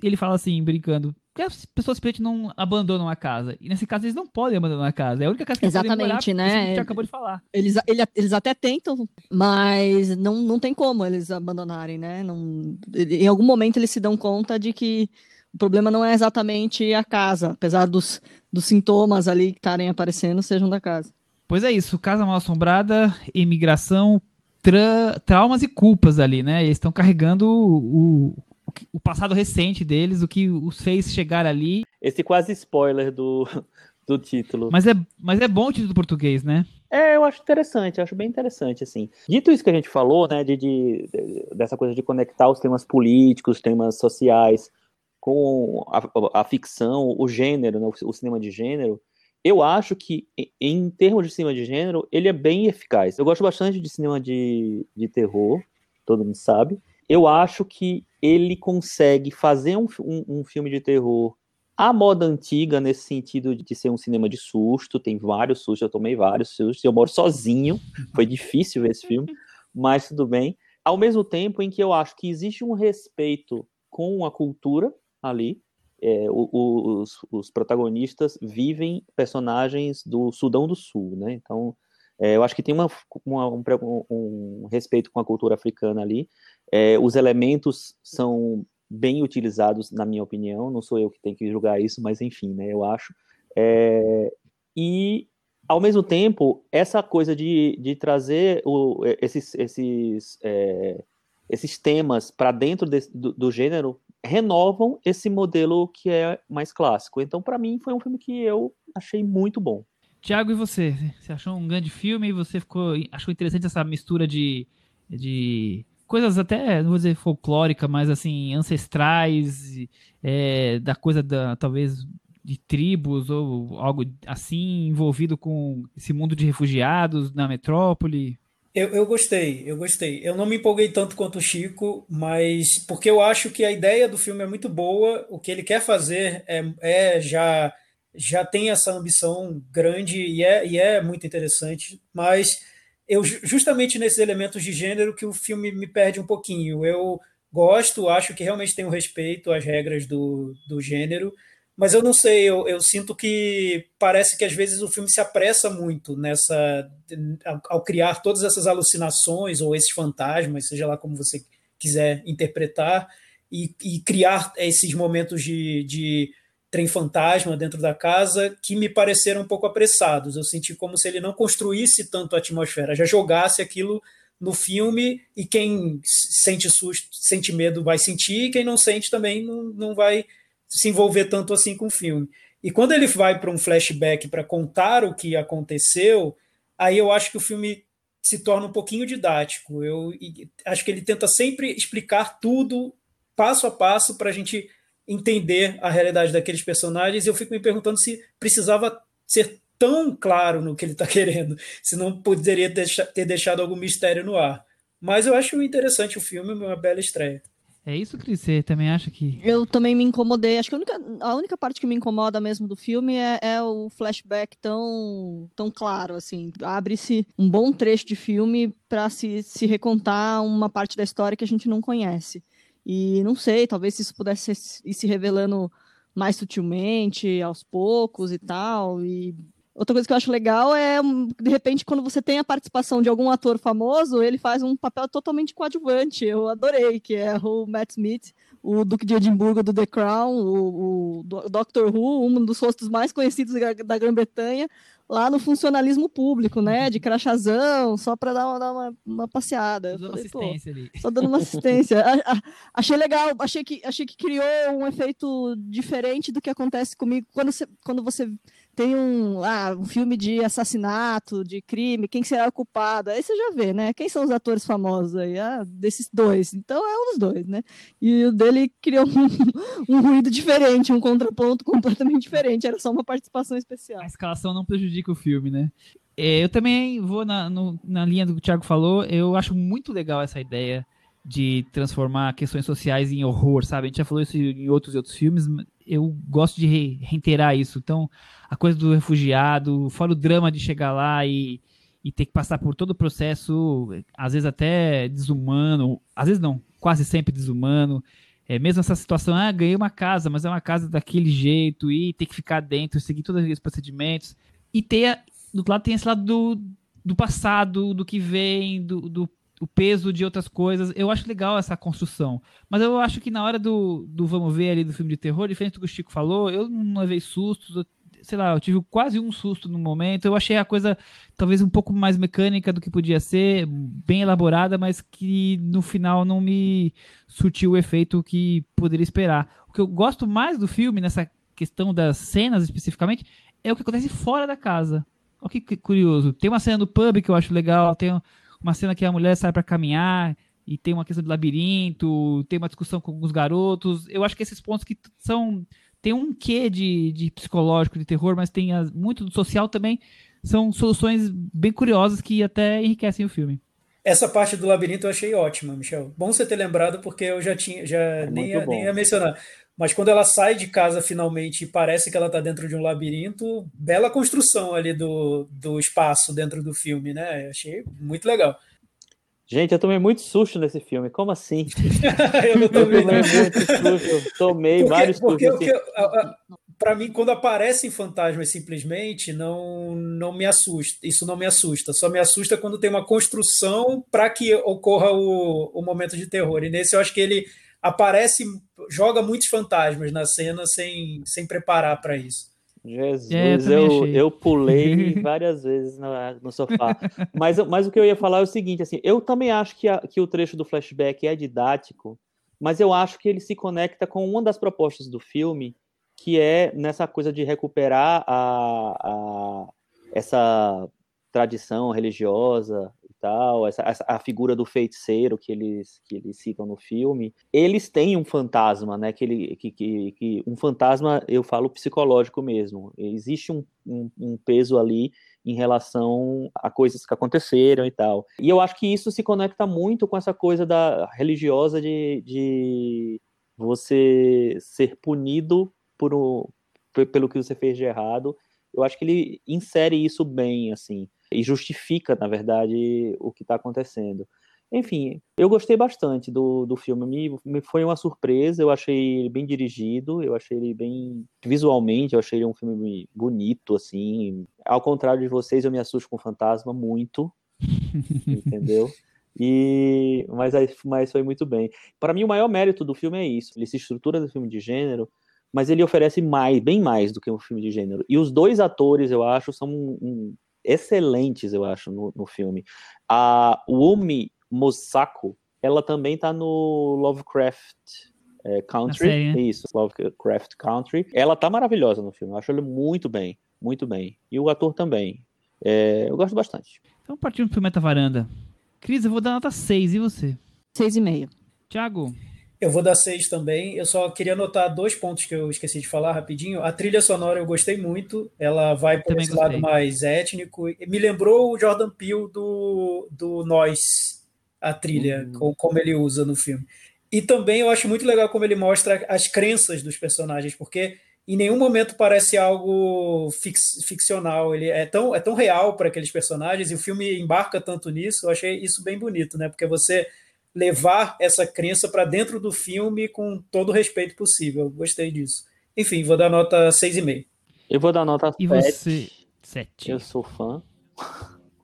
[SPEAKER 2] ele fala assim, brincando, porque as pessoas simplesmente não abandonam a casa. E nesse caso eles não podem abandonar a casa. É a única casa que
[SPEAKER 4] Exatamente,
[SPEAKER 2] morar,
[SPEAKER 4] né? A
[SPEAKER 2] gente acabou de falar.
[SPEAKER 4] Eles, ele, eles até tentam, mas não, não tem como eles abandonarem, né? Não, em algum momento eles se dão conta de que o problema não é exatamente a casa, apesar dos, dos sintomas ali que estarem aparecendo sejam da casa.
[SPEAKER 2] Pois é isso, casa mal assombrada, imigração, tra traumas e culpas ali, né? Eles estão carregando o, o passado recente deles, o que os fez chegar ali.
[SPEAKER 3] Esse quase spoiler do, do título.
[SPEAKER 2] Mas é, mas é bom o título do português, né?
[SPEAKER 3] É, eu acho interessante, acho bem interessante, assim. Dito isso que a gente falou, né, de, de, dessa coisa de conectar os temas políticos, os temas sociais com a, a ficção, o gênero, né, o, o, cinema de gênero, eu acho que, em termos de cinema de gênero, ele é bem eficaz. Eu gosto bastante de cinema de, de terror, todo mundo sabe. Eu acho que ele consegue fazer um, um, um filme de terror à moda antiga, nesse sentido de ser um cinema de susto, tem vários sustos, eu tomei vários sustos, eu moro sozinho, foi difícil ver esse filme, mas tudo bem. Ao mesmo tempo em que eu acho que existe um respeito com a cultura ali, é, os, os, protagonistas vivem personagens do Sudão do Sul, né? Então, é, eu acho que tem uma, uma um, um, respeito com a cultura africana ali, é, os elementos são bem utilizados, na minha opinião, não sou eu que tenho que julgar isso, mas enfim, né, eu acho. É, e, ao mesmo tempo, essa coisa de, de trazer o, esses, esses, é, esses temas para dentro desse, do, do, gênero renovam esse modelo que é mais clássico. Então, para mim, foi um filme que eu achei muito bom.
[SPEAKER 2] Tiago, e você? Você achou um grande filme? Você ficou, achou interessante essa mistura de, de coisas até, não vou dizer folclórica, mas assim, ancestrais, é, da coisa da, talvez, de tribos ou algo assim, envolvido com esse mundo de refugiados na metrópole?
[SPEAKER 5] Eu, eu gostei, eu gostei. Eu não me empolguei tanto quanto o Chico, mas porque eu acho que a ideia do filme é muito boa, o que ele quer fazer é, é já já tem essa ambição grande e é, e é muito interessante, mas eu justamente nesses elementos de gênero que o filme me perde um pouquinho. Eu gosto, acho que realmente tenho respeito às regras do, do gênero, mas eu não sei, eu, eu, sinto que parece que às vezes o filme se apressa muito nessa ao, ao, criar todas essas alucinações ou esses fantasmas, seja lá como você quiser interpretar, e, e criar esses momentos de, de trem fantasma dentro da casa que me pareceram um pouco apressados. Eu senti como se ele não construísse tanto a atmosfera, já jogasse aquilo no filme e quem sente susto, sente medo vai sentir, e quem não sente também não, não vai se envolver tanto assim com o filme. E quando ele vai para um flashback para contar o que aconteceu, aí eu acho que o filme se torna um pouquinho didático. Eu acho que ele tenta sempre explicar tudo passo a passo para a gente entender a realidade daqueles personagens. E eu fico me perguntando se precisava ser tão claro no que ele está querendo, se não poderia ter deixado algum mistério no ar. Mas eu acho interessante o filme, uma bela estreia.
[SPEAKER 2] É isso, Cris? Você também acha que.
[SPEAKER 4] Eu também me incomodei. Acho que a única, a única parte que me incomoda mesmo do filme é, é o flashback tão, tão claro. assim. Abre-se um bom trecho de filme para se, se recontar uma parte da história que a gente não conhece. E não sei, talvez isso pudesse ir se revelando mais sutilmente, aos poucos e tal. E Outra coisa que eu acho legal é, de repente, quando você tem a participação de algum ator famoso, ele faz um papel totalmente coadjuvante. Eu adorei, que é o Matt Smith, o Duque de Edimburgo do The Crown, o, o Doctor Who, um dos rostos mais conhecidos da Grã-Bretanha, lá no funcionalismo público, né? De crachazão, só para dar, uma, dar uma, uma passeada.
[SPEAKER 2] Dando falei, assistência ali.
[SPEAKER 4] Só dando uma assistência. a, a, achei legal, achei que, achei que criou um efeito diferente do que acontece comigo quando você, quando você tem um, ah, um filme de assassinato, de crime, quem será o culpado? Aí você já vê, né? Quem são os atores famosos aí? Ah, desses dois. Então é um dos dois, né? E o dele criou um, um ruído diferente, um contraponto completamente diferente. Era só uma participação especial.
[SPEAKER 2] A escalação não prejudica o filme, né? É, eu também vou na, no, na linha do que o Thiago falou. Eu acho muito legal essa ideia de transformar questões sociais em horror, sabe? A gente já falou isso em outros outros filmes. Eu gosto de reiterar isso. Então, a coisa do refugiado, fora o drama de chegar lá e, e ter que passar por todo o processo, às vezes até desumano, às vezes não, quase sempre desumano. É, mesmo essa situação, ah, ganhei uma casa, mas é uma casa daquele jeito, e ter que ficar dentro, seguir todos aqueles procedimentos. E ter, do outro lado, tem esse lado do, do passado, do que vem, do, do o peso de outras coisas. Eu acho legal essa construção. Mas eu acho que na hora do, do vamos ver ali do filme de terror, diferente do que o Chico falou, eu não levei sustos, eu sei lá, eu tive quase um susto no momento. Eu achei a coisa talvez um pouco mais mecânica do que podia ser, bem elaborada, mas que no final não me surtiu o efeito que poderia esperar. O que eu gosto mais do filme, nessa questão das cenas especificamente, é o que acontece fora da casa. Olha que curioso. Tem uma cena no pub que eu acho legal, tem uma cena que a mulher sai para caminhar e tem uma questão de labirinto, tem uma discussão com os garotos. Eu acho que esses pontos que são tem um quê de, de psicológico, de terror, mas tem as, muito do social também. São soluções bem curiosas que até enriquecem o filme.
[SPEAKER 5] Essa parte do labirinto eu achei ótima, Michel. Bom você ter lembrado, porque eu já tinha, já é nem, ia, nem ia mencionar. Mas quando ela sai de casa finalmente e parece que ela está dentro de um labirinto, bela construção ali do, do espaço dentro do filme, né? Eu achei muito legal.
[SPEAKER 3] Gente, eu tomei muito susto nesse filme. Como assim?
[SPEAKER 5] eu não tomei, tomei muito
[SPEAKER 3] susto. Tomei porque, vários
[SPEAKER 5] porque, sustos. Porque, para mim, quando aparecem fantasmas simplesmente, não, não me assusta. Isso não me assusta. Só me assusta quando tem uma construção para que ocorra o, o momento de terror. E nesse eu acho que ele aparece, joga muitos fantasmas na cena sem, sem preparar para isso.
[SPEAKER 3] Jesus, é, eu, eu, pulei várias vezes no, no sofá. Mas, mas o que eu ia falar é o seguinte, assim, eu também acho que, a, que o trecho do flashback é didático, mas eu acho que ele se conecta com uma das propostas do filme, que é nessa coisa de recuperar a, a essa tradição religiosa tal, essa, essa, a figura do feiticeiro que eles, que eles citam no filme, eles têm um fantasma, né? Que, ele, que, que, que um fantasma, eu falo psicológico mesmo. Existe um, um, um, peso ali em relação a coisas que aconteceram e tal. E eu acho que isso se conecta muito com essa coisa da religiosa de, de você ser punido por o, pelo que você fez de errado. Eu acho que ele insere isso bem, assim e justifica, na verdade, o que está acontecendo. Enfim, eu gostei bastante do, do filme. Me, me foi uma surpresa. Eu achei ele bem dirigido. Eu achei ele bem visualmente. Eu achei ele um filme bonito, assim. Ao contrário de vocês, eu me assusto com fantasma muito. entendeu? E mas, mas foi muito bem. Para mim, o maior mérito do filme é isso. Ele se estrutura do filme de gênero, mas ele oferece mais, bem mais do que um filme de gênero. E os dois atores, eu acho, são um, um, excelentes, eu acho, no, no filme. A Umi Mosako, ela também tá no Lovecraft é, Country. Série, né? Isso, Lovecraft Country. Ela tá maravilhosa no filme. Eu acho ela muito bem, muito bem. E o ator também. É, eu gosto bastante.
[SPEAKER 2] Então, partindo pro Meta Varanda. Cris, eu vou dar nota 6, e você?
[SPEAKER 4] 6,5.
[SPEAKER 2] Thiago?
[SPEAKER 5] Eu vou dar 6 também. Eu só queria anotar dois pontos que eu esqueci de falar rapidinho. A trilha sonora eu gostei muito. Ela vai por esse lado mais étnico. Me lembrou o Jordan Peele do, do Nós a trilha, uhum. como ele usa no filme. E também eu acho muito legal como ele mostra as crenças dos personagens, porque em nenhum momento parece algo fix, ficcional. Ele é tão, é tão real para aqueles personagens e o filme embarca tanto nisso. Eu achei isso bem bonito, né? Porque você levar essa crença para dentro do filme com todo o respeito possível. Gostei disso. Enfim, vou dar nota 6,5.
[SPEAKER 3] Eu vou dar nota
[SPEAKER 2] e 7. Você? 7.
[SPEAKER 3] Eu sou fã.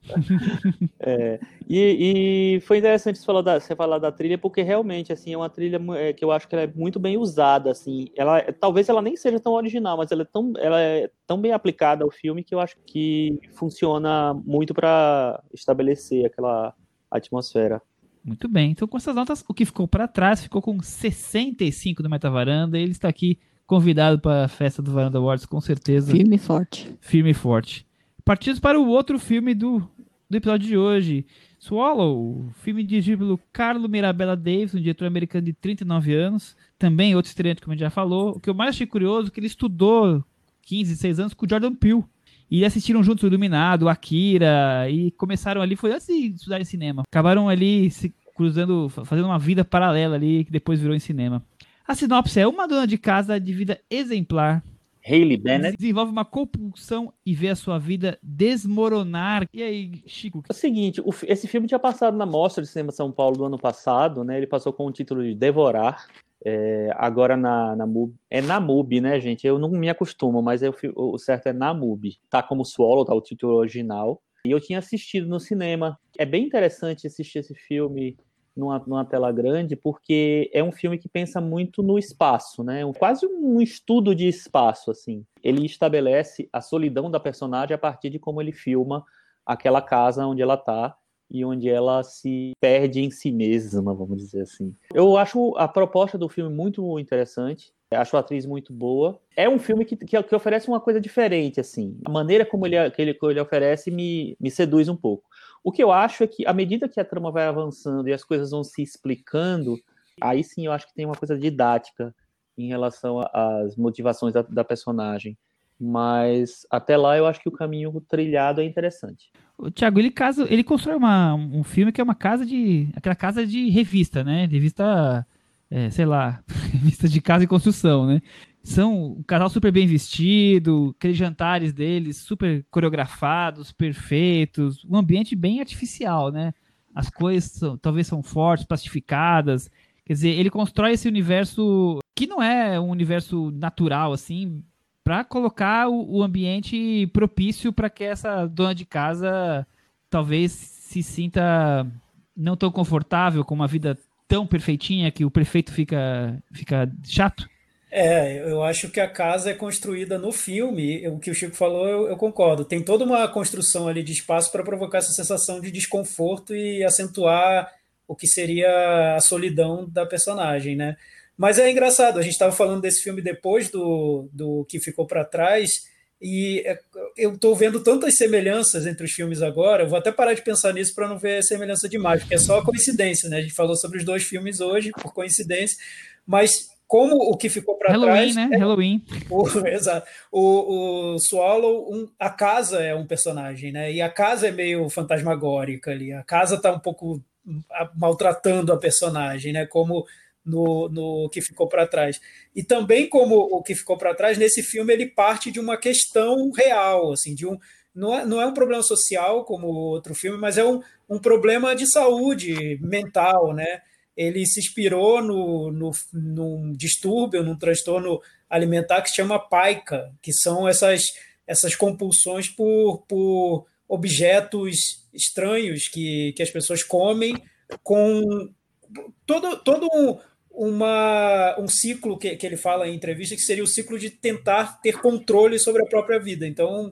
[SPEAKER 3] é, e, e, foi interessante você falar, da, você falar da trilha, porque realmente assim é uma trilha é, que eu acho que ela é muito bem usada. Assim, ela, talvez ela nem seja tão original, mas ela é tão, ela é tão bem aplicada ao filme que eu acho que funciona muito para estabelecer aquela atmosfera.
[SPEAKER 2] Muito bem. Então, com essas notas, o que ficou para trás ficou com 65 do Metavaranda. Ele está aqui convidado para a festa do Varanda Awards, com certeza.
[SPEAKER 4] Firme e forte.
[SPEAKER 2] Firme e forte. Partindo para o outro filme do, do episódio de hoje. Swallow, filme dirigido pelo Carlo Mirabella Davis, um diretor americano de 39 anos. Também outro estreante, como a gente já falou. O que eu mais achei curioso é que ele estudou 15, 6 anos com o Jordan Peele. E assistiram juntos o Iluminado, Akira, e começaram ali, foi antes de estudar em cinema. Acabaram ali se cruzando, fazendo uma vida paralela ali, que depois virou em cinema. A sinopse é uma dona de casa de vida exemplar
[SPEAKER 3] Hayley Bennett.
[SPEAKER 2] Desenvolve uma compulsão e vê a sua vida desmoronar. E aí, Chico?
[SPEAKER 3] É o seguinte, o, esse filme tinha passado na Mostra de Cinema São Paulo do ano passado, né? Ele passou com o título de Devorar. É, agora na, na. É na MUB, né, gente? Eu não me acostumo, mas eu, o certo é na MUB. Tá como Swallow, tá o título original. E eu tinha assistido no cinema. É bem interessante assistir esse filme numa, numa, tela grande, porque é um filme que pensa muito no espaço, né? Um, quase um estudo de espaço, assim. Ele estabelece a solidão da personagem a partir de como ele filma aquela casa onde ela está e onde ela se perde em si mesma, vamos dizer assim. Eu acho a proposta do filme muito interessante. Acho a atriz muito boa. É um filme que, que, que oferece uma coisa diferente, assim. A maneira como ele, que ele, que ele oferece me, me seduz um pouco. O que eu acho é que, à medida que a trama vai avançando e as coisas vão se explicando, aí sim eu acho que tem uma coisa didática em relação às motivações da, da personagem. Mas até lá eu acho que o caminho trilhado é interessante.
[SPEAKER 2] O Thiago, ele casa, ele constrói uma, um filme que é uma casa de. aquela casa de revista, né? Revista, é, sei lá, revista de casa e construção, né? são um casal super bem vestido, aqueles jantares deles super coreografados, perfeitos, um ambiente bem artificial, né? As coisas são, talvez são fortes, plastificadas. Quer dizer, ele constrói esse universo que não é um universo natural, assim, para colocar o, o, ambiente propício para que essa dona de casa talvez se sinta não tão confortável com uma vida tão perfeitinha que o prefeito fica, fica chato.
[SPEAKER 5] É, eu acho que a casa é construída no filme. O que o Chico falou, eu, eu concordo. Tem toda uma construção ali de espaço para provocar essa sensação de desconforto e acentuar o que seria a solidão da personagem, né? Mas é engraçado, a gente estava falando desse filme depois do, do que ficou para trás, e é, eu estou vendo tantas semelhanças entre os filmes agora, eu vou até parar de pensar nisso para não ver semelhança demais, porque é só coincidência, né? A gente falou sobre os dois filmes hoje, por coincidência, mas como o que ficou para trás.
[SPEAKER 2] Né? É, Halloween,
[SPEAKER 5] o, exato. O, o Swallow, um, a casa é um personagem, né? E a casa é meio fantasmagórica ali. A casa está um pouco maltratando a personagem, né? Como no, no que ficou para trás. E também como o que ficou para trás nesse filme ele parte de uma questão real, assim, de um não é, não é um problema social como outro filme, mas é um, um problema de saúde mental, né? Ele se inspirou no, no, num distúrbio, num transtorno alimentar que se chama paica, que são essas, essas compulsões por, por objetos estranhos que, que as pessoas comem com todo, todo um, uma, um ciclo que, que ele fala em entrevista que seria o ciclo de tentar ter controle sobre a própria vida. Então,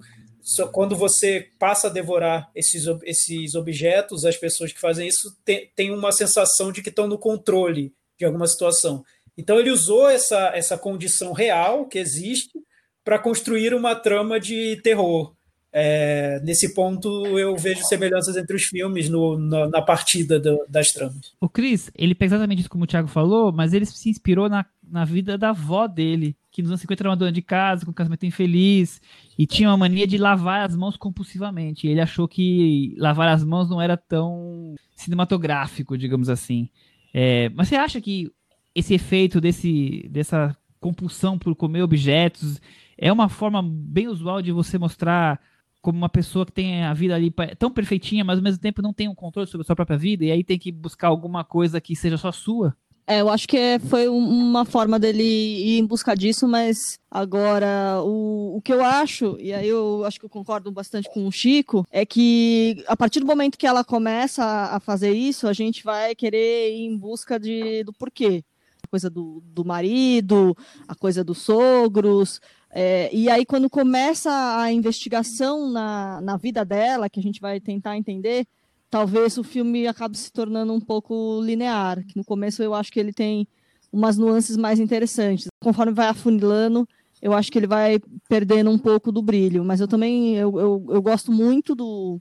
[SPEAKER 5] quando você passa a devorar esses, esses objetos, as pessoas que fazem isso têm, têm uma sensação de que estão no controle de alguma situação. Então ele usou essa, essa condição real que existe para construir uma trama de terror. É, nesse ponto eu vejo semelhanças entre os filmes no, na, na, partida do, das tramas.
[SPEAKER 2] O Chris, ele fez exatamente isso como o Thiago falou, mas ele se inspirou na, na vida da avó dele, que nos anos 50 era uma dona de casa, com um casamento infeliz, e tinha uma mania de lavar as mãos compulsivamente. Ele achou que lavar as mãos não era tão cinematográfico, digamos assim. É, mas você acha que esse efeito desse, dessa compulsão por comer objetos é uma forma bem usual de você mostrar como uma pessoa que tem a vida ali tão perfeitinha, mas ao mesmo tempo não tem um controle sobre a sua própria vida, e aí tem que buscar alguma coisa que seja só sua?
[SPEAKER 4] É, eu acho que é, foi uma forma dele ir em busca disso, mas agora o, o que eu acho, e aí eu acho que eu concordo bastante com o Chico, é que a partir do momento que ela começa a fazer isso, a gente vai querer ir em busca de, do porquê. A coisa do, do marido, a coisa dos sogros, é, e aí, quando começa a investigação na, na vida dela, que a gente vai tentar entender, talvez o filme acabe se tornando um pouco linear. Que no começo eu acho que ele tem umas nuances mais interessantes. Conforme vai afunilando, eu acho que ele vai perdendo um pouco do brilho. Mas eu também eu, eu, eu gosto muito do,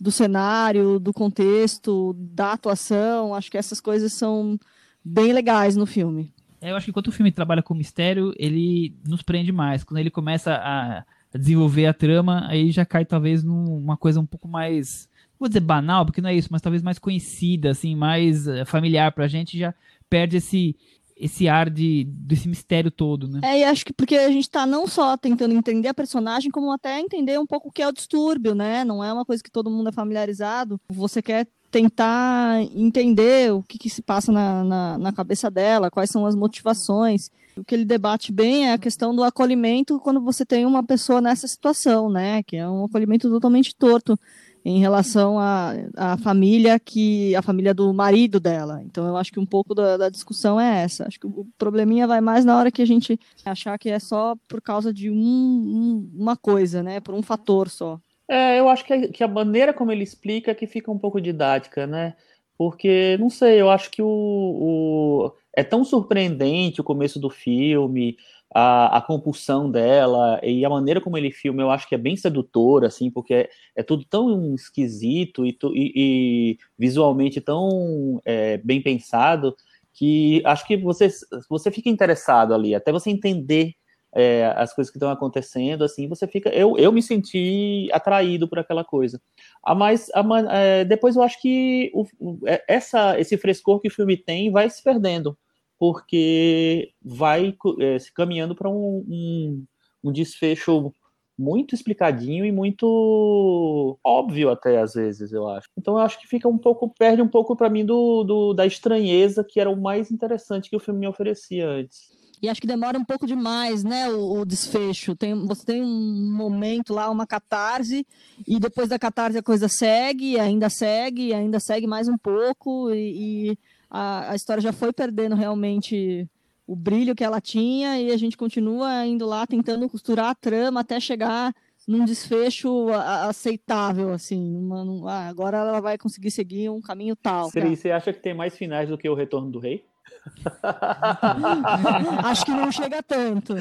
[SPEAKER 4] do cenário, do contexto, da atuação. Acho que essas coisas são bem legais no filme.
[SPEAKER 2] É, eu acho que enquanto o filme trabalha com mistério, ele nos prende mais. Quando ele começa a desenvolver a trama, aí já cai talvez numa coisa um pouco mais, vou dizer banal, porque não é isso, mas talvez mais conhecida, assim, mais eh, familiar pra gente, já perde esse esse ar de desse mistério todo, né?
[SPEAKER 4] É, e acho que porque a gente tá não só tentando entender a personagem, como até entender um pouco o que é o distúrbio, né? Não é uma coisa que todo mundo é familiarizado. Você quer tentar entender o que, que se passa na, na, na, cabeça dela, quais são as motivações. O que ele debate bem é a questão do acolhimento quando você tem uma pessoa nessa situação, né? Que é um acolhimento totalmente torto em relação à, família que a família do marido dela. Então eu acho que um pouco da, da, discussão é essa. Acho que o probleminha vai mais na hora que a gente achar que é só por causa de um, um, uma coisa, né? Por um fator só.
[SPEAKER 3] É, eu acho que a, que a maneira como ele explica é que fica um pouco didática, né? Porque, não sei, eu acho que o, o é tão surpreendente o começo do filme, a, a, compulsão dela e a maneira como ele filma, eu acho que é bem sedutora, assim, porque é, é tudo tão esquisito e, e, e visualmente tão é, bem pensado que acho que você, você fica interessado ali, até você entender é, as coisas que estão acontecendo, assim, você fica. Eu, eu me senti atraído por aquela coisa. Ah, mas a, é, depois eu acho que o, é, essa, esse frescor que o filme tem vai se perdendo, porque vai é, se caminhando para um, um, um desfecho muito explicadinho e muito óbvio até às vezes, eu acho. Então eu acho que fica um pouco perde um pouco para mim do, do, da estranheza que era o mais interessante que o filme me oferecia antes.
[SPEAKER 4] E acho que demora um pouco demais, né, o, o, desfecho. Tem, você tem um momento lá, uma catarse, e depois da catarse a coisa segue, ainda segue, ainda segue mais um pouco, e, e a, a, história já foi perdendo realmente o brilho que ela tinha, e a gente continua indo lá tentando costurar a trama até chegar num desfecho aceitável, assim. Uma, ah, agora ela vai conseguir seguir um caminho tal.
[SPEAKER 3] Você acha que tem mais finais do que o Retorno do Rei?
[SPEAKER 4] Acho que não chega tanto,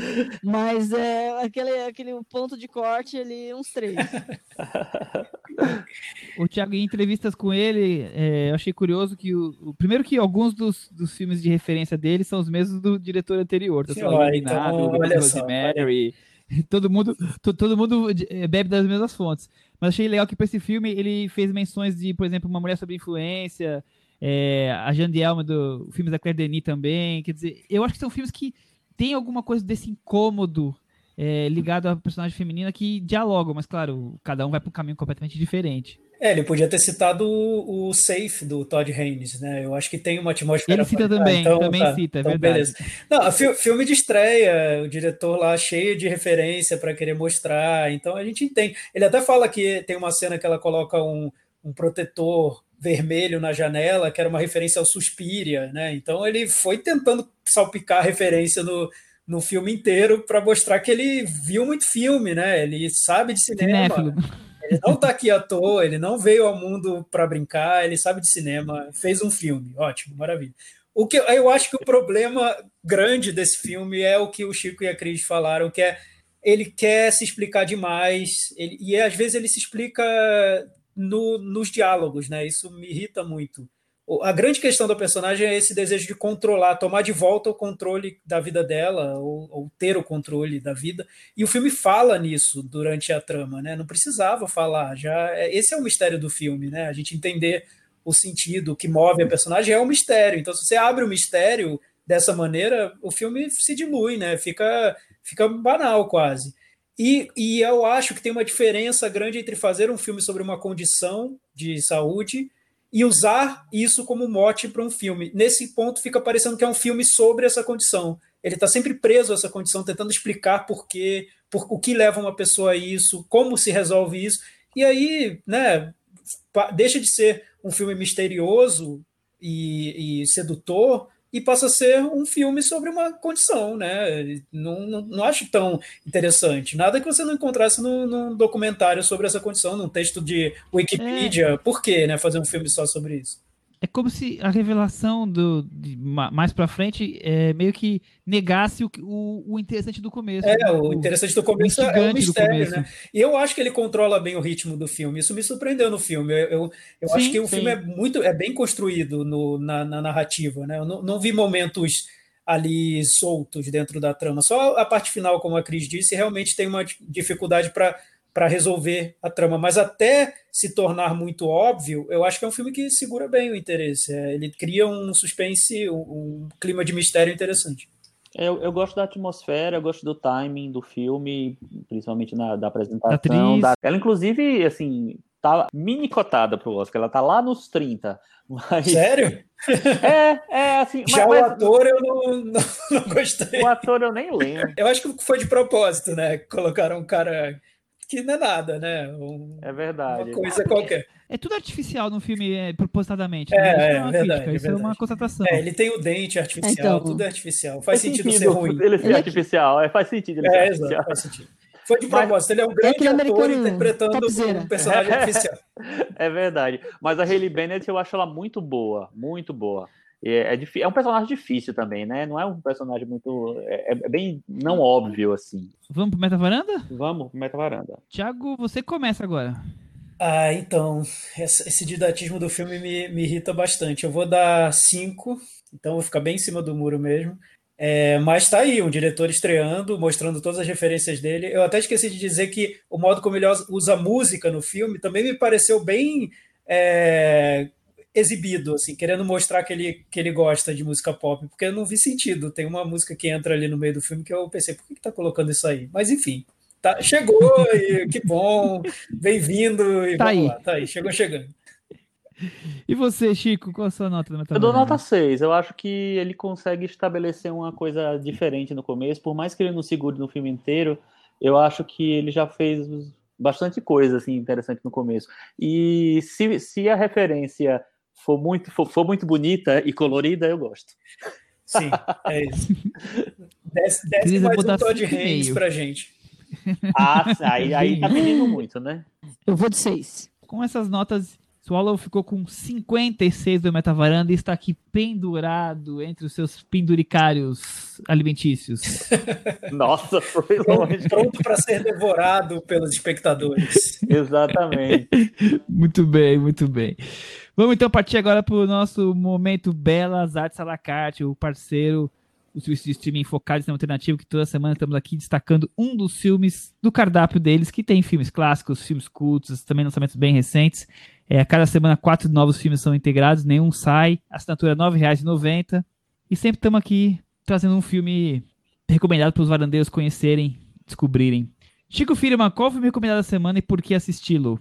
[SPEAKER 4] mas é aquele, aquele ponto de corte ali, uns três.
[SPEAKER 2] o Thiago, em entrevistas com ele, é, eu achei curioso que o, o, primeiro que alguns dos, dos filmes de referência dele são os mesmos do diretor anterior, tá? Então, olha só, Mary, todo mundo, to, todo mundo é, bebe das mesmas fontes. Mas achei legal que para esse filme ele fez menções de, por exemplo, uma mulher sobre influência, é, a Jane Elma do filme da Claire Denis também. Quer dizer, eu acho que são filmes que tem alguma coisa desse incômodo é, ligado a personagem feminina que dialogam, mas claro, cada um vai para um caminho completamente diferente.
[SPEAKER 5] É, ele podia ter citado o, o Safe do Todd Haynes, né? Eu acho que tem uma atmosfera.
[SPEAKER 2] Ele cita também, então, também tá, cita, é então verdade. Beleza.
[SPEAKER 5] Não, filme de estreia, o diretor lá cheio de referência para querer mostrar, então a gente entende. Ele até fala que tem uma cena que ela coloca um, um protetor vermelho na janela, que era uma referência ao Suspiria, né? Então ele foi tentando salpicar a referência no, no filme inteiro para mostrar que ele viu muito filme, né? Ele sabe de cinema. Cinéfilo. Ele não está aqui à toa, ele não veio ao mundo para brincar, ele sabe de cinema, fez um filme, ótimo, maravilha. O que eu acho que o problema grande desse filme é o que o Chico e a Cris falaram, que é ele quer se explicar demais, ele, e às vezes ele se explica no, nos diálogos, né? Isso me irrita muito a grande questão do personagem é esse desejo de controlar, tomar de volta o controle da vida dela, ou, ou, ter o controle da vida. E o filme fala nisso durante a trama, né? Não precisava falar. Já é, esse é o mistério do filme, né? A gente entender o sentido que move a personagem é um mistério. Então, se você abre o mistério dessa maneira, o filme se dilui, né? Fica, fica banal quase. E, e eu acho que tem uma diferença grande entre fazer um filme sobre uma condição de saúde e usar isso como mote para um filme. Nesse ponto fica parecendo que é um filme sobre essa condição. Ele está sempre preso a essa condição, tentando explicar por quê, por, o que leva uma pessoa a isso, como se resolve isso. E aí, né, deixa de ser um filme misterioso e, e sedutor e passa a ser um filme sobre uma condição, né? Não, não, não acho tão interessante. Nada que você não encontrasse num, num documentário sobre essa condição, num texto de Wikipedia. É. Por que, né? Fazer um filme só sobre isso?
[SPEAKER 2] É como se a revelação do de, mais para frente é, meio que negasse o, o, o, interessante do começo.
[SPEAKER 5] É, o, interessante do começo é o mistério, né? E eu acho que ele controla bem o ritmo do filme. Isso me surpreendeu no filme. Eu, eu, eu sim, acho que o sim. filme é muito é bem construído no, na, na narrativa, né? Eu não, não vi momentos ali soltos dentro da trama. Só a parte final, como a Cris disse, realmente tem uma dificuldade para para resolver a trama. Mas até se tornar muito óbvio, eu acho que é um filme que segura bem o interesse. É, ele cria um suspense, um, um clima de mistério interessante.
[SPEAKER 3] Eu, eu, gosto da atmosfera, eu gosto do timing do filme, principalmente na da apresentação. Da... Ela, inclusive, assim, tá mini cotada pro Oscar, ela tá lá nos 30.
[SPEAKER 5] Mas... Sério?
[SPEAKER 3] É, é assim.
[SPEAKER 5] Já mas, o ator eu não, não, não, gostei.
[SPEAKER 3] O ator eu nem lembro.
[SPEAKER 5] Eu acho que foi de propósito, né? Colocaram um cara que não é nada, né? Um,
[SPEAKER 3] é verdade.
[SPEAKER 5] Uma coisa qualquer.
[SPEAKER 2] É, é tudo artificial no filme, é, propositadamente.
[SPEAKER 5] É, né? é, é, verdade,
[SPEAKER 2] crítica,
[SPEAKER 5] é
[SPEAKER 2] isso é uma constatação.
[SPEAKER 5] É, ele tem o dente artificial, então, tudo é artificial. Faz, faz sentido, sentido, ser ruim.
[SPEAKER 3] Ele ser artificial, é, faz sentido ele
[SPEAKER 5] ser artificial. Exato, faz sentido. Foi de propósito, ele é um grande ator interpretando um personagem artificial.
[SPEAKER 3] É verdade. Mas a Hayley Bennett eu acho ela muito boa, muito boa. É, é, é, um personagem difícil também, né? Não é um personagem muito. É, é bem não óbvio, assim.
[SPEAKER 2] Vamos pro Meta Varanda?
[SPEAKER 3] Vamos pro Meta Varanda.
[SPEAKER 2] Tiago, você começa agora.
[SPEAKER 5] Ah, então. Esse didatismo do filme me, me irrita bastante. Eu vou dar cinco, então vou ficar bem em cima do muro mesmo. É, mas tá aí, um diretor estreando, mostrando todas as referências dele. Eu até esqueci de dizer que o modo como ele usa música no filme também me pareceu bem. É, exibido, assim, querendo mostrar que ele, que ele gosta de música pop, porque eu não vi sentido. Tem uma música que entra ali no meio do filme que eu pensei, por que, que tá colocando isso aí? Mas enfim, tá, chegou e que bom, bem-vindo e
[SPEAKER 2] tá
[SPEAKER 5] vamos
[SPEAKER 2] aí.
[SPEAKER 5] lá, tá aí, chegou chegando.
[SPEAKER 2] E você, Chico, qual a sua nota?
[SPEAKER 3] Eu dou nota 6. Eu acho que ele consegue estabelecer uma coisa diferente no começo. Por mais que ele não segure no filme inteiro, eu acho que ele já fez bastante coisa assim, interessante no começo. E se, se a referência for muito, for, for muito bonita e colorida, eu gosto.
[SPEAKER 5] Sim, é isso. Desce, desce mais um Todd Haynes pra gente.
[SPEAKER 3] Ah, aí, aí tá pedindo muito, né?
[SPEAKER 4] Eu vou de seis.
[SPEAKER 2] Com essas notas, Swallow ficou com 56 do Metavaranda e está aqui pendurado entre os seus penduricários alimentícios.
[SPEAKER 3] Nossa, foi longe.
[SPEAKER 5] Pronto para ser devorado pelos espectadores.
[SPEAKER 3] Exatamente.
[SPEAKER 2] muito bem, muito bem. Vamos então partir agora para o nosso momento Belas Artes à la carte, o parceiro o serviço de streaming focado em cinema alternativo, que toda semana estamos aqui destacando um dos filmes do cardápio deles, que tem filmes clássicos, filmes cultos, também lançamentos bem recentes. É, a cada semana, quatro novos filmes são integrados, nenhum sai. Assinatura R$ 9,90. E sempre estamos aqui trazendo um filme recomendado para os varandeiros conhecerem descobrirem. Chico Firman, qual foi o recomendado da semana e por que assisti-lo?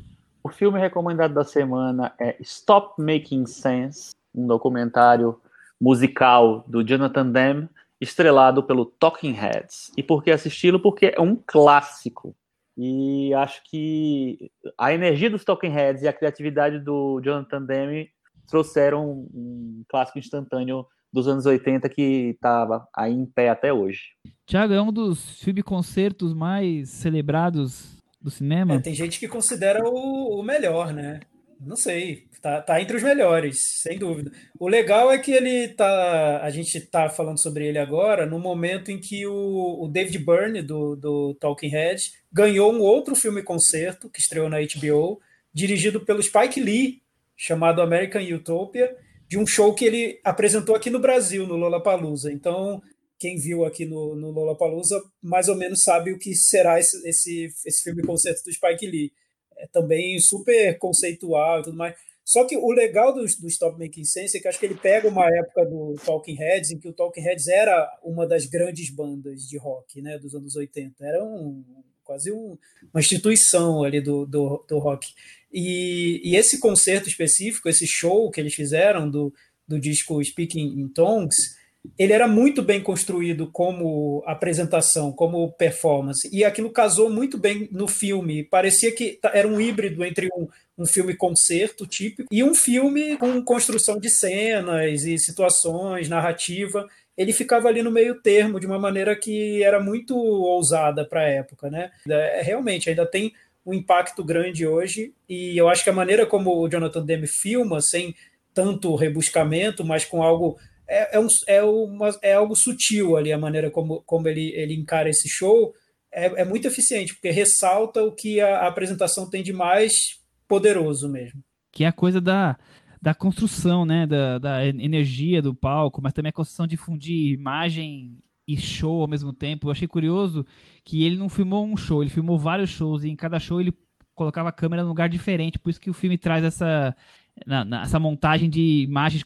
[SPEAKER 3] Filme recomendado da semana é Stop Making Sense, um documentário musical do Jonathan Demme, estrelado pelo Talking Heads. E por que assisti-lo? Porque é um clássico. E acho que a energia dos Talking Heads e a criatividade do Jonathan Demme trouxeram um clássico instantâneo dos anos 80 que estava aí em pé até hoje.
[SPEAKER 2] Tiago, é um dos filme-concertos mais celebrados do cinema?
[SPEAKER 5] É, tem gente que considera o, o melhor, né? Não sei, tá, tá, entre os melhores, sem dúvida. O legal é que ele tá. A gente tá falando sobre ele agora, no momento em que o, o David Byrne, do, do Talking Head, ganhou um outro filme concerto que estreou na HBO, dirigido pelo Spike Lee, chamado American Utopia, de um show que ele apresentou aqui no Brasil, no Lollapalooza. Então, quem viu aqui no, no Lollapalooza mais ou menos sabe o que será esse, esse, esse filme concerto do Spike Lee é também super conceitual e tudo mais. Só que o legal do, do Stop Making Sense é que acho que ele pega uma época do Talking Heads, em que o Talking Heads era uma das grandes bandas de rock né, dos anos 80. Era um, quase um, uma instituição ali do, do, do rock. E, e, esse concerto específico, esse show que eles fizeram do, do disco Speaking in Tongues, ele era muito bem construído como apresentação, como performance, e aquilo casou muito bem no filme. Parecia que era um híbrido entre um, um filme concerto típico e um filme com construção de cenas e situações, narrativa. Ele ficava ali no meio termo, de uma maneira que era muito ousada para a época. Né? É, realmente, ainda tem um impacto grande hoje, e eu acho que a maneira como o Jonathan Demme filma, sem tanto rebuscamento, mas com algo é, é, um, é, uma, é algo sutil ali a maneira como, como ele, ele encara esse show. É, é muito eficiente, porque ressalta o que a, a apresentação tem de mais poderoso mesmo.
[SPEAKER 2] Que é a coisa da, da construção, né? Da, da energia do palco, mas também a construção de fundir imagem e show ao mesmo tempo. Eu achei curioso que ele não filmou um show, ele filmou vários shows e em cada show ele colocava a câmera num lugar diferente. Por isso que o filme traz essa, na, na, essa montagem de imagens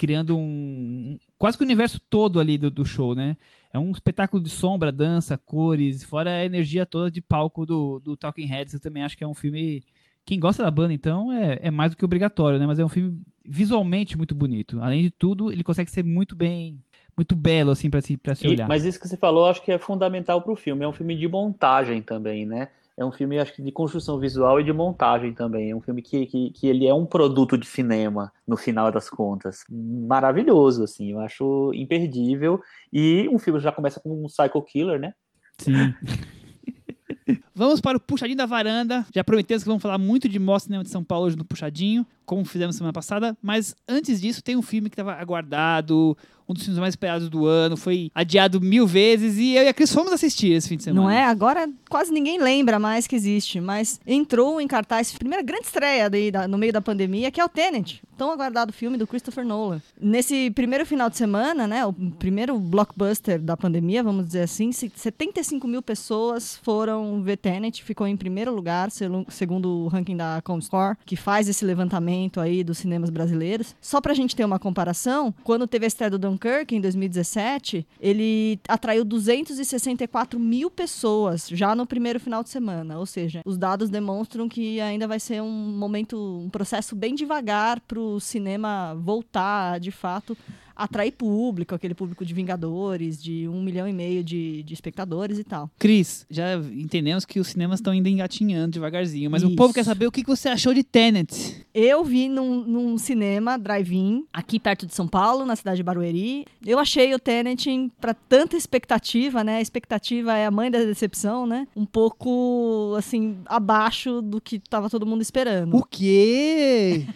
[SPEAKER 2] criando um quase que o universo todo ali do, do, show, né? É um espetáculo de sombra, dança, cores, fora a energia toda de palco do, do Talking Heads. Eu também acho que é um filme. Quem gosta da banda, então, é, é mais do que obrigatório, né? Mas é um filme visualmente muito bonito. Além de tudo, ele consegue ser muito bem muito belo assim para se, pra se olhar.
[SPEAKER 3] mas isso que você falou, acho que é fundamental para o filme. É um filme de montagem também, né? É um filme, acho que, de construção visual e de montagem também. É um filme que, que, que ele é um produto de cinema, no final das contas. Maravilhoso, assim, eu acho imperdível. E um filme já começa com um Psycho Killer, né?
[SPEAKER 2] Sim. Vamos para o Puxadinho da Varanda. Já prometemos que vamos falar muito de Mostra Cinema de São Paulo hoje no Puxadinho, como fizemos semana passada. Mas antes disso, tem um filme que estava aguardado, um dos filmes mais esperados do ano, foi adiado mil vezes e eu e a Cris fomos assistir esse fim de semana.
[SPEAKER 4] Não é? Agora quase ninguém lembra mais que existe, mas entrou em cartaz, primeira grande estreia daí, da, no meio da pandemia, que é o Tenet, tão aguardado filme do Christopher Nolan. Nesse primeiro final de semana, né, o primeiro blockbuster da pandemia, vamos dizer assim, 75 mil pessoas foram ver Tenet, ficou em primeiro lugar, segundo o ranking da Comscore, que faz esse levantamento aí dos cinemas brasileiros. Só pra gente ter uma comparação, quando teve a estreia do Dunkirk, em 2017, ele atraiu 264 mil pessoas já no primeiro final de semana. Ou seja, os dados demonstram que ainda vai ser um momento, um processo bem devagar para o cinema voltar, de fato, atrair público, aquele público de Vingadores, de um milhão e meio de, de espectadores e tal.
[SPEAKER 2] Cris, já entendemos que os cinemas estão ainda engatinhando devagarzinho, mas Isso. o povo quer saber o que você achou de Tenet.
[SPEAKER 4] Eu vi num, num cinema drive-in, aqui perto de São Paulo, na cidade de Barueri. Eu achei o Tenet, para tanta expectativa, né? A expectativa é a mãe da decepção, né? Um pouco, assim, abaixo do que tava todo mundo esperando.
[SPEAKER 2] O quê?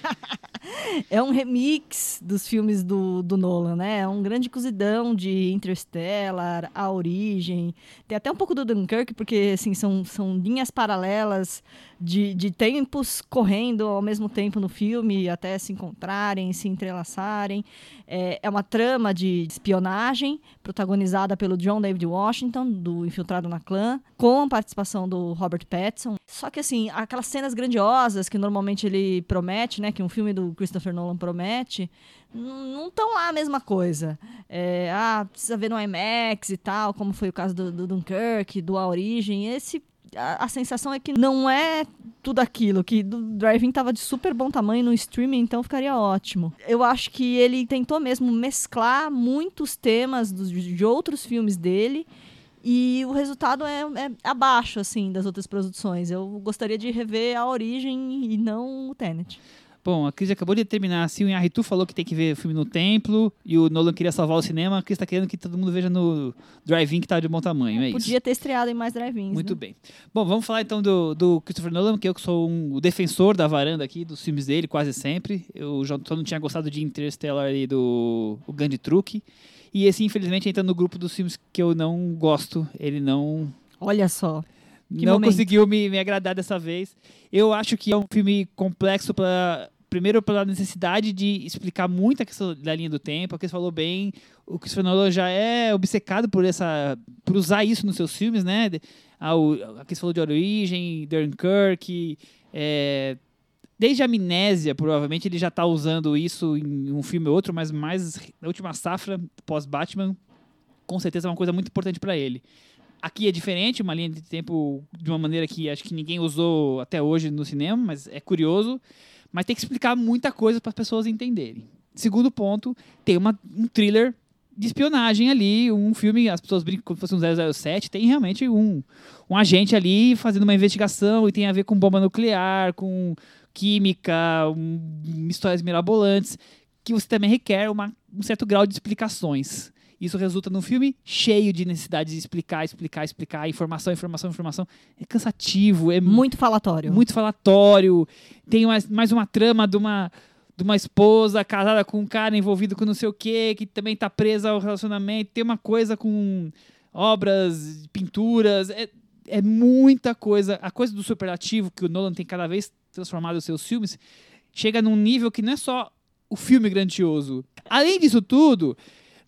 [SPEAKER 4] é um remix dos filmes do, do Nolan, né? É um grande cozidão de Interstellar, A Origem. Tem até um pouco do Dunkirk, porque assim, são, são linhas paralelas de, de tempos correndo ao mesmo tempo no filme, até se encontrarem, se entrelaçarem. É, é uma trama de espionagem, protagonizada pelo John David Washington, do Infiltrado na Clã, com a participação do Robert Pattinson. Só que, assim, aquelas cenas grandiosas que normalmente ele promete, né, que um filme do Christopher Nolan promete, não estão lá a mesma coisa. É, ah, precisa ver no IMAX e tal, como foi o caso do, do Dunkirk, do A Origem. Esse a, a, sensação é que não é tudo aquilo, que do Drive-In tava de super bom tamanho no streaming, então ficaria ótimo. Eu acho que ele tentou mesmo mesclar muitos temas dos, de outros filmes dele e o resultado é, é, abaixo, assim, das outras produções. Eu gostaria de rever a origem e não o Tenet.
[SPEAKER 2] Bom, a Cris acabou de terminar. Se o Inharitu falou que tem que ver o filme no templo e o Nolan queria salvar o cinema, a Cris está querendo que todo mundo veja no drive-in que está de bom tamanho. É
[SPEAKER 4] Podia
[SPEAKER 2] isso.
[SPEAKER 4] ter estreado em mais drive-ins.
[SPEAKER 2] Muito
[SPEAKER 4] né?
[SPEAKER 2] bem. Bom, vamos falar então do, do Christopher Nolan, que eu sou um, o defensor da varanda aqui, dos filmes dele, quase sempre. Eu já só não tinha gostado de Interstellar e do o Grande Truque. E esse, infelizmente, entra no grupo dos filmes que eu não gosto. Ele não.
[SPEAKER 4] Olha só.
[SPEAKER 2] Que não momento. conseguiu me, me agradar dessa vez. Eu acho que é um filme complexo para primeiro pela necessidade de explicar muito a questão da linha do tempo, que você falou bem, o Christopher Nolan já é obcecado por essa por usar isso nos seus filmes, né? A, a que você falou de origem, Dunkirk, é, desde a Amnésia, provavelmente ele já está usando isso em um filme ou outro, mas mais na última safra pós Batman, com certeza é uma coisa muito importante para ele. Aqui é diferente, uma linha de tempo de uma maneira que acho que ninguém usou até hoje no cinema, mas é curioso. Mas tem que explicar muita coisa para as pessoas entenderem. Segundo ponto, tem uma, um thriller de espionagem ali, um filme, as pessoas brincam como se fosse um 007, tem realmente um, um agente ali fazendo uma investigação e tem a ver com bomba nuclear, com química, um, histórias mirabolantes, que você também requer uma, um certo grau de explicações. Isso resulta num filme cheio de necessidade de explicar, explicar, explicar, informação, informação, informação. É cansativo, é
[SPEAKER 4] muito falatório.
[SPEAKER 2] Muito falatório. Tem mais, mais uma trama de uma de uma esposa casada com um cara envolvido com não sei o quê, que também tá presa ao relacionamento. Tem uma coisa com obras, pinturas. É, é muita coisa. A coisa do superlativo que o Nolan tem cada vez transformado os seus filmes chega num nível que não é só o filme grandioso. Além disso tudo,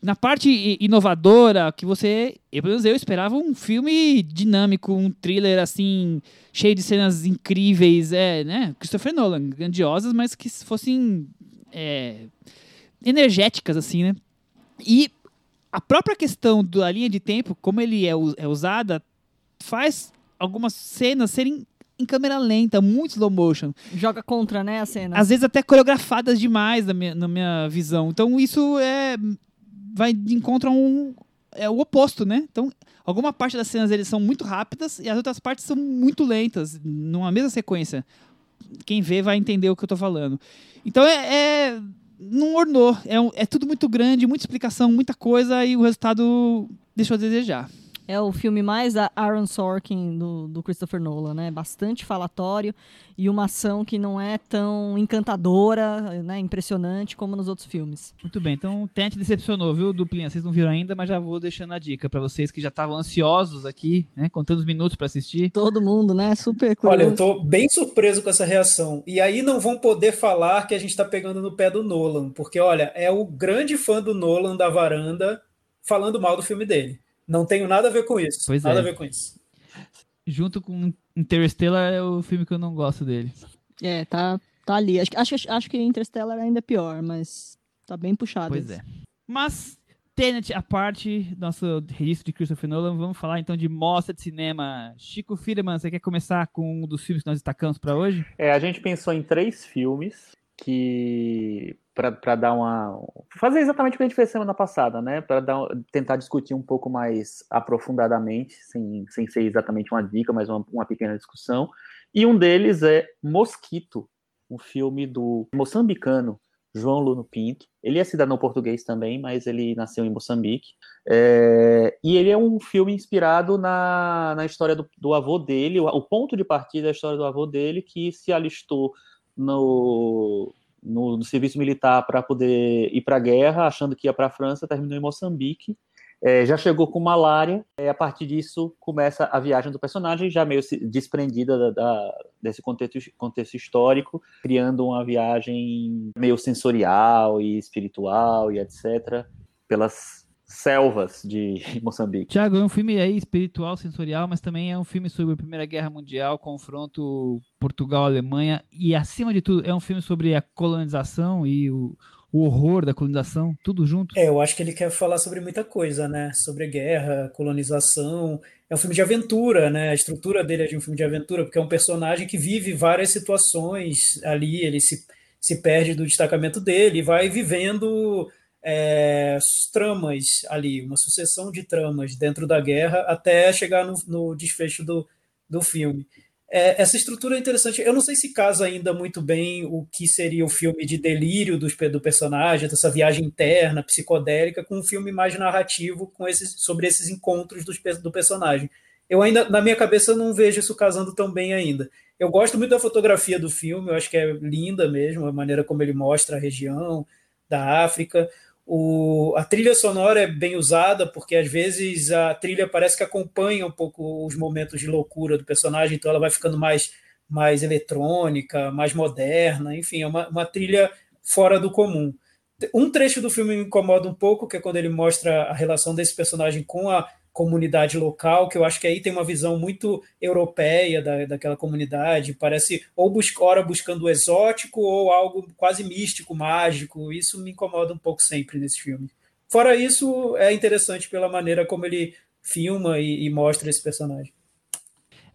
[SPEAKER 2] na parte inovadora, que você. Eu, pelo menos eu esperava um filme dinâmico, um thriller assim, cheio de cenas incríveis, é, né? Christopher Nolan, grandiosas, mas que fossem é, energéticas, assim, né? E a própria questão da linha de tempo, como ele é, é usada, faz algumas cenas serem em câmera lenta, muito slow motion.
[SPEAKER 4] Joga contra, né, a cena.
[SPEAKER 2] Às vezes até coreografadas demais na minha, na minha visão. Então isso é vai de encontro a um é o oposto, né? Então, alguma parte das cenas eles são muito rápidas e as outras partes são muito lentas, numa mesma sequência. Quem vê vai entender o que eu tô falando. Então é, é não ornou, é, é tudo muito grande, muita explicação, muita coisa e o resultado deixou a desejar.
[SPEAKER 4] É o filme mais Aaron Sorkin do, do, Christopher Nolan, né? Bastante falatório e uma ação que não é tão encantadora, né? Impressionante como nos outros filmes.
[SPEAKER 2] Muito bem, então Tente decepcionou, viu, Duplinha? Vocês não viram ainda, mas já vou deixando a dica para vocês que já estavam ansiosos aqui, né? Contando os minutos para assistir.
[SPEAKER 4] Todo mundo, né? Super curioso.
[SPEAKER 5] Olha, eu tô bem surpreso com essa reação. E aí não vão poder falar que a gente tá pegando no pé do Nolan, porque olha, é o grande fã do Nolan da varanda falando mal do filme dele. Não tenho nada a ver com isso. Pois nada é. a ver com isso.
[SPEAKER 2] Junto com Interstellar é o filme que eu não gosto dele.
[SPEAKER 4] É, tá, tá ali. Acho, acho, acho que Interstellar ainda é pior, mas tá bem puxado.
[SPEAKER 2] Pois é. Mas, Tenet a parte, nosso registro de Christopher Nolan, vamos falar então de mostra de cinema. Chico Firman, você quer começar com um dos filmes que nós destacamos para hoje?
[SPEAKER 3] É, a gente pensou em três filmes que para dar uma fazer exatamente o que a gente fez semana passada, né? Para tentar discutir um pouco mais aprofundadamente, sem, sem ser exatamente uma dica, mas uma, uma pequena discussão. E um deles é Mosquito, um filme do moçambicano João Luno Pinto. Ele é cidadão português também, mas ele nasceu em Moçambique. É, e ele é um filme inspirado na, na história do, do avô dele, o, o ponto de partida da história do avô dele, que se alistou no, no, no serviço militar para poder ir para a guerra, achando que ia para a França, terminou em Moçambique é, já chegou com malária, e a partir disso começa a viagem do personagem, já meio desprendida da, da, desse contexto, contexto histórico, criando uma viagem meio sensorial e espiritual e etc., pelas selvas de Moçambique.
[SPEAKER 2] Tiago, é um filme aí espiritual, sensorial, mas também é um filme sobre a Primeira Guerra Mundial, confronto Portugal-Alemanha, e acima de tudo é um filme sobre a colonização e o, o horror da colonização, tudo junto.
[SPEAKER 5] É, eu acho que ele quer falar sobre muita coisa, né? Sobre guerra, colonização. É um filme de aventura, né? A estrutura dele é de um filme de aventura, porque é um personagem que vive várias situações ali, ele se, se perde do destacamento dele e vai vivendo é, tramas ali, uma sucessão de tramas dentro da guerra até chegar no, no desfecho do, do filme. É, essa estrutura é interessante. Eu não sei se casa ainda muito bem o que seria o filme de delírio do, do personagem, dessa viagem interna, psicodélica, com um filme mais narrativo com esses, sobre esses encontros do, do personagem. Eu ainda, na minha cabeça, não vejo isso casando tão bem ainda. Eu gosto muito da fotografia do filme, eu acho que é linda mesmo, a maneira como ele mostra a região da África. O, a trilha sonora é bem usada, porque às vezes a trilha parece que acompanha um pouco os momentos de loucura do personagem, então ela vai ficando mais, mais eletrônica, mais moderna, enfim, é uma, uma trilha fora do comum. Um trecho do filme me incomoda um pouco, que é quando ele mostra a relação desse personagem com a comunidade local, que eu acho que aí tem uma visão muito europeia da, daquela comunidade, parece ou busca, ora buscando o exótico ou algo quase místico, mágico, isso me incomoda um pouco sempre nesse filme. Fora isso, é interessante pela maneira como ele filma e, e mostra esse personagem.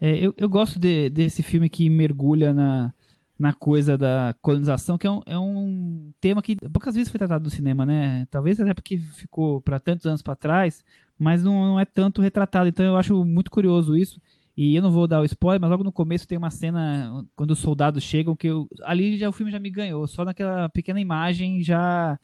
[SPEAKER 2] É, eu, eu gosto de, desse filme que mergulha na, na coisa da colonização, que é um, é um tema que poucas vezes foi tratado no cinema, né? Talvez até porque ficou para tantos anos para trás, mas não, não é tanto retratado. Então eu acho muito curioso isso. E eu não vou dar o spoiler, mas logo no começo tem uma cena quando os soldados chegam que eu, ali já o filme já me ganhou. Só naquela pequena imagem já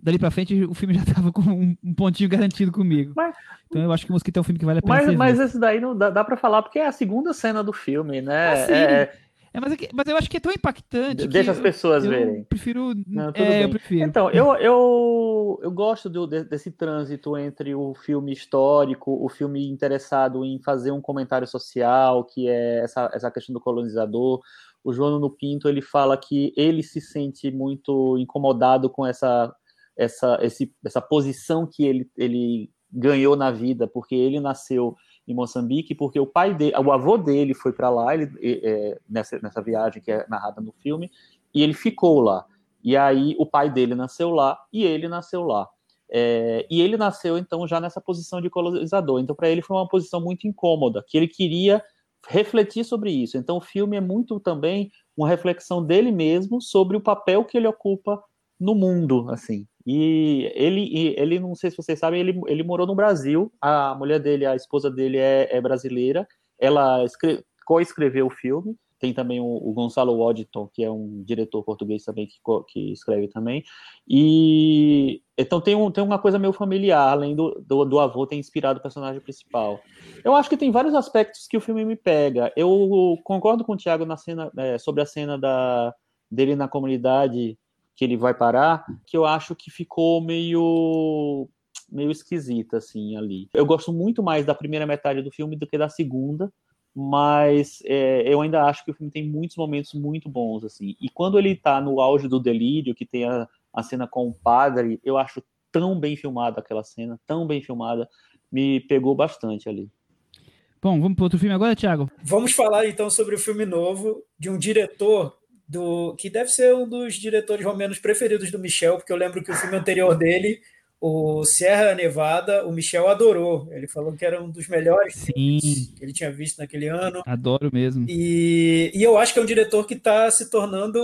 [SPEAKER 2] dali para frente o filme já tava com um, um pontinho garantido comigo. Mas, então eu acho que o Mosquito é um filme que vale a pena.
[SPEAKER 3] Mas, mas esse daí não dá, dá para falar porque é a segunda cena do filme, né? Ah,
[SPEAKER 2] é, é, mas, é mas eu acho que é tão impactante.
[SPEAKER 3] Deixa as pessoas
[SPEAKER 2] eu,
[SPEAKER 3] verem.
[SPEAKER 2] Eu prefiro.
[SPEAKER 3] Não, é, eu prefiro. Então, eu, eu, eu gosto do, desse trânsito entre o filme histórico, o filme interessado em fazer um comentário social, que é essa, essa questão do colonizador. O João no Pinto ele fala que ele se sente muito incomodado com essa, essa, esse, essa posição que ele, ele ganhou na vida, porque ele nasceu em Moçambique, porque o pai dele, o avô dele foi para lá, ele, é, nessa, nessa viagem que é narrada no filme, e ele ficou lá. E aí o pai dele nasceu lá e ele nasceu lá. É, e ele nasceu então já nessa posição de colonizador. Então para ele foi uma posição muito incômoda, que ele queria refletir sobre isso. Então o filme é muito também uma reflexão dele mesmo sobre o papel que ele ocupa no mundo, assim. E ele, ele, não sei se vocês sabem, ele, ele morou no Brasil. A mulher dele, a esposa dele é, é brasileira. Ela co-escreveu o filme. Tem também o, o, Gonçalo Waddington, que é um diretor português também que, que escreve também. E então tem, um, tem uma coisa meio familiar, além do, do, do, avô ter inspirado o personagem principal. Eu acho que tem vários aspectos que o filme me pega. Eu concordo com o Thiago na cena, é, sobre a cena da, dele na comunidade que ele vai parar, que eu acho que ficou meio meio esquisita assim ali. Eu gosto muito mais da primeira metade do filme do que da segunda, mas é, eu ainda acho que o filme tem muitos momentos muito bons assim. E quando ele tá no auge do delírio, que tem a, a cena com o padre, eu acho tão bem filmada aquela cena, tão bem filmada, me pegou bastante ali.
[SPEAKER 2] Bom, vamos para outro filme agora, Thiago?
[SPEAKER 5] Vamos falar então sobre o filme novo de um diretor do que deve ser um dos diretores romenos preferidos do Michel, porque eu lembro que o filme anterior dele, o Sierra Nevada, o Michel adorou. Ele falou que era um dos melhores
[SPEAKER 2] Sim.
[SPEAKER 5] que ele tinha visto naquele ano.
[SPEAKER 2] Adoro mesmo.
[SPEAKER 5] E, e eu acho que é um diretor que está se tornando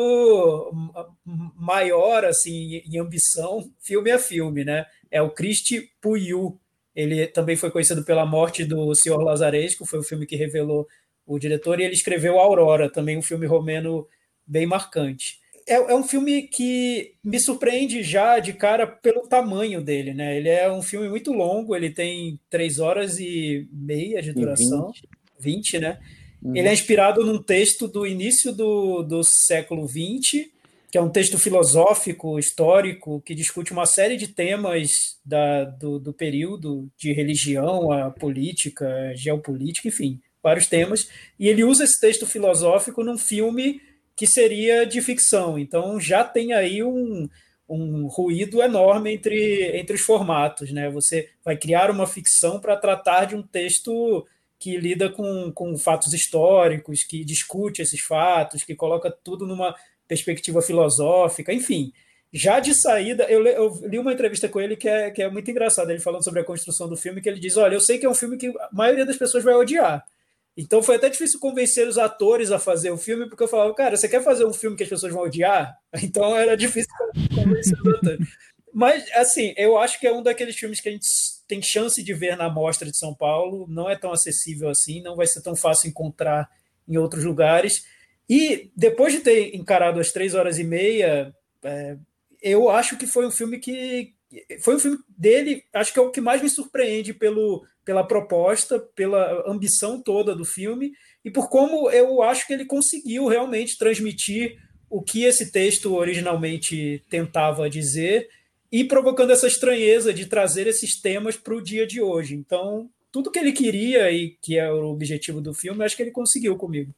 [SPEAKER 5] maior assim em ambição, filme a filme, né? É o Christy Puyu. Ele também foi conhecido pela morte do Senhor Lazaresco, foi o filme que revelou o diretor, e ele escreveu Aurora, também um filme romeno bem marcante. É, é, um filme que me surpreende já de cara pelo tamanho dele, né? Ele é um filme muito longo, ele tem três horas e meia de duração, 20, 20 né? Uhum. Ele é inspirado num texto do início do, do século XX, que que é um texto filosófico, histórico, que discute uma série de temas da, do, do período, de religião, a política, a geopolítica, enfim, vários temas. E ele usa esse texto filosófico num filme que seria de ficção. Então já tem aí um, um ruído enorme entre, entre os formatos. Né? Você vai criar uma ficção para tratar de um texto que lida com, com fatos históricos, que discute esses fatos, que coloca tudo numa perspectiva filosófica, enfim. Já de saída, eu, eu, li uma entrevista com ele que é, que é muito engraçada, ele falando sobre a construção do filme, que ele diz: Olha, eu sei que é um filme que a maioria das pessoas vai odiar. Então foi até difícil convencer os atores a fazer o filme, porque eu falava, cara, você quer fazer um filme que as pessoas vão odiar? Então era difícil convencer os atores. Mas, assim, eu acho que é um daqueles filmes que a gente tem chance de ver na Mostra de São Paulo, não é tão acessível assim, não vai ser tão fácil encontrar em outros lugares. E depois de ter encarado as três horas e meia, é, eu acho que foi um filme que. Foi um filme dele, acho que é o que mais me surpreende pelo, pela proposta, pela ambição toda do filme e por como eu acho que ele conseguiu realmente transmitir o que esse texto originalmente tentava dizer e provocando essa estranheza de trazer esses temas para o dia de hoje. Então, tudo que ele queria e que é o objetivo do filme, acho que ele conseguiu comigo.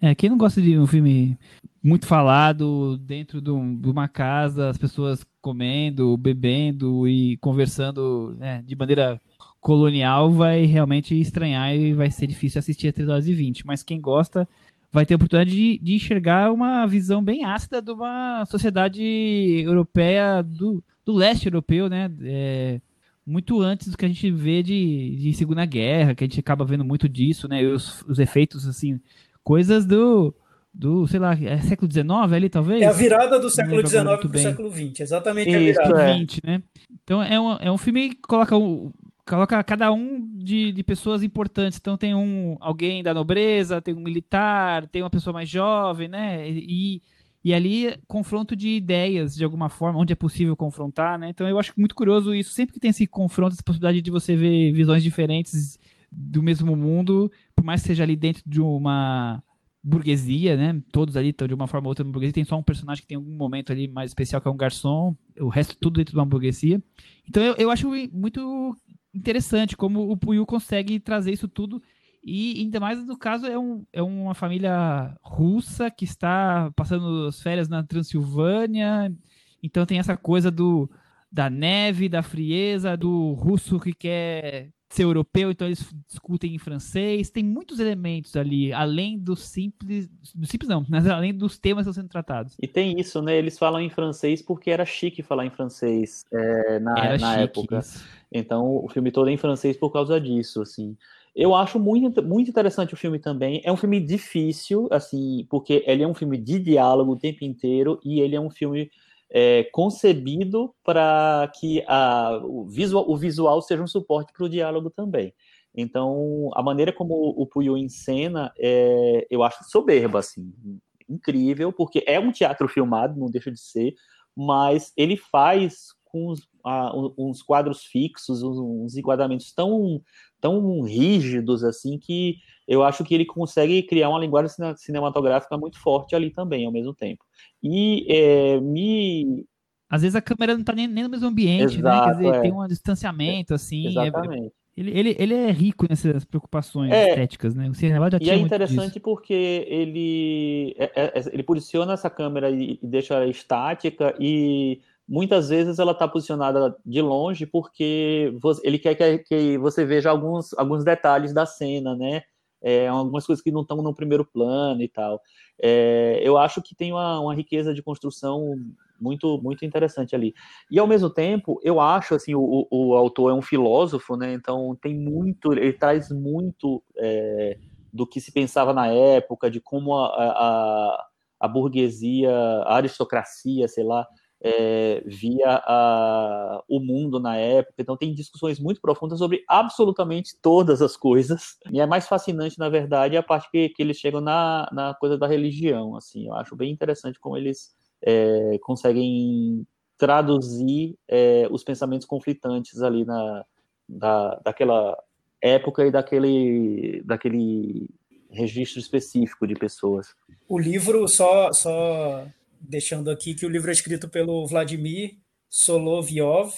[SPEAKER 2] É, quem não gosta de um filme muito falado dentro de, um, uma casa, as pessoas comendo, bebendo e conversando né, de maneira colonial, vai realmente estranhar e vai ser difícil assistir a 3 horas e 20. Mas quem gosta vai ter a oportunidade de, de enxergar uma visão bem ácida de uma sociedade europeia do, do leste europeu, né? É, muito antes do que a gente vê de, de Segunda Guerra, que a gente acaba vendo muito disso, né? Os, os efeitos, assim, coisas do, do, sei lá, é século XIX ali, talvez?
[SPEAKER 5] É a virada do século XIX para o século XX, exatamente
[SPEAKER 2] Isso,
[SPEAKER 5] a virada.
[SPEAKER 2] É. 20, né? Então é um, é um filme que coloca, o, coloca cada um de, de pessoas importantes. Então tem um alguém da nobreza, tem um militar, tem uma pessoa mais jovem, né? E, e ali confronto de ideias de alguma forma, onde é possível confrontar, né? Então eu acho muito curioso isso. Sempre que tem esse confronto, essa possibilidade de você ver visões diferentes do mesmo mundo, por mais que seja ali dentro de uma burguesia, né? Todos ali estão de uma forma ou outra na burguesia. Tem só um personagem que tem algum momento ali mais especial, que é um garçom. O resto tudo dentro de uma burguesia. Então eu, eu acho muito interessante como o Puyo consegue trazer isso tudo. E ainda mais no caso é, um, é uma família russa que está passando as férias na Transilvânia. Então tem essa coisa do da neve, da frieza, do russo que quer ser europeu, então eles discutem em francês. Tem muitos elementos ali, além do simples. Do simples não, mas além dos temas que estão sendo tratados.
[SPEAKER 3] E tem isso, né? Eles falam em francês porque era chique falar em francês é, na,
[SPEAKER 2] Era
[SPEAKER 3] na
[SPEAKER 2] chique
[SPEAKER 3] época.
[SPEAKER 2] isso.
[SPEAKER 3] Então o filme todo é em francês por causa disso, assim. Eu acho muito, muito interessante o filme também. É um filme difícil, assim, porque ele é um filme de diálogo o tempo inteiro e ele é um filme é, concebido para que a, o, visual, o visual seja um suporte para o diálogo também. Então, a maneira como o Puyo encena, é, eu acho soberba, assim, incrível, porque é um teatro filmado, não deixa de ser, mas ele faz com uns, ah, uns quadros fixos, uns, uns enquadramentos tão, tão rígidos, assim, que eu acho que ele consegue criar uma linguagem cine- cinematográfica muito forte ali também, ao mesmo tempo. E é, me.
[SPEAKER 2] Às vezes a câmera não tá nem, nem no mesmo ambiente, né?
[SPEAKER 3] Exato,
[SPEAKER 2] Quer dizer,
[SPEAKER 3] é.
[SPEAKER 2] tem um distanciamento, assim. é-
[SPEAKER 3] Exatamente.
[SPEAKER 2] ele, ele, ele é rico nessas preocupações
[SPEAKER 3] É.
[SPEAKER 2] estéticas, né? O cinema já
[SPEAKER 3] E
[SPEAKER 2] tinha
[SPEAKER 3] é
[SPEAKER 2] muito
[SPEAKER 3] interessante porque ele, é- é- ele posiciona essa câmera e, e deixa ela estática e muitas vezes ela está posicionada de longe porque vo- ele quer que, que você veja alguns, alguns detalhes da cena, né? É, algumas coisas que não estão no primeiro plano e tal. É, eu acho que tem uma, uma riqueza de construção muito muito interessante ali. E ao mesmo tempo, eu acho assim, o, o, autor é um filósofo, né? Então tem muito, ele traz muito é, do que se pensava na época, de como a, a, a burguesia, a aristocracia, sei lá, é, via a, o mundo na época. Então tem discussões muito profundas sobre absolutamente todas as coisas. E é mais fascinante, na verdade, a parte que, que eles chegam na, na coisa da religião. Assim, eu acho bem interessante como eles é, conseguem traduzir é, os pensamentos conflitantes ali na, da, daquela época e daquele, daquele registro específico de pessoas.
[SPEAKER 5] O livro, só, só deixando aqui que o livro é escrito pelo Vladimir Solovyov,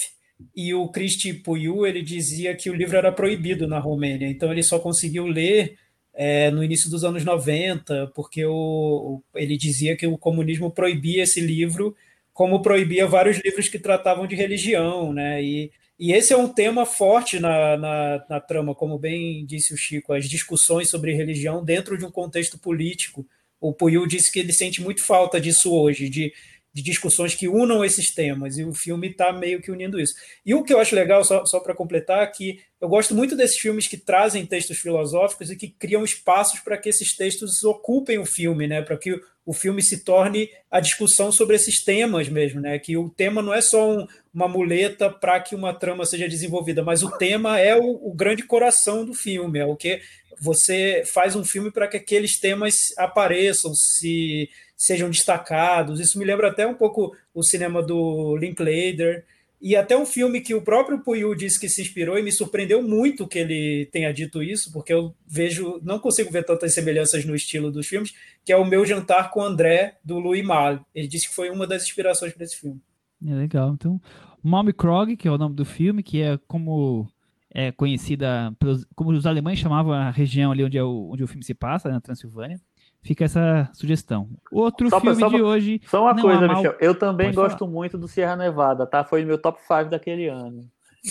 [SPEAKER 5] e o Cristi Puiu ele dizia que o livro era proibido na Romênia, então ele só conseguiu ler é, no início dos anos 90, porque o, ele dizia que o comunismo proibia esse livro, como proibia vários livros que tratavam de religião, né? E, e esse é um tema forte na, na, na trama, como bem disse o Chico, as discussões sobre religião dentro de um contexto político. O Puiu disse que ele sente muito falta disso hoje, de de discussões que unam esses temas, e o filme está meio que unindo isso. E o que eu acho legal, só, só para completar, é que eu gosto muito desses filmes que trazem textos filosóficos e que criam espaços para que esses textos ocupem o filme, né? para que o, filme se torne a discussão sobre esses temas mesmo, né? que o tema não é só um, uma muleta para que uma trama seja desenvolvida, mas o tema é o, o grande coração do filme, é o que você faz um filme para que aqueles temas apareçam, se sejam destacados. Isso me lembra até um pouco o cinema do Linklater e até um filme que o próprio Puyu disse que se inspirou e me surpreendeu muito que ele tenha dito isso, porque eu vejo, não consigo ver tantas semelhanças no estilo dos filmes, que é o Meu Jantar com André, do Louis Malle. Ele disse que foi uma das inspirações para esse filme.
[SPEAKER 2] É legal. Então, Malmy Krog, que é o nome do filme, que é como é conhecida pelos, como os alemães chamavam a região ali onde, é o, onde o filme se passa, na Transilvânia. Fica essa sugestão. Outro só filme pra, de hoje.
[SPEAKER 3] Só uma coisa, mal... Michel. Eu também Pode gosto falar. muito do Sierra Nevada, tá? Foi meu top 5 daquele ano.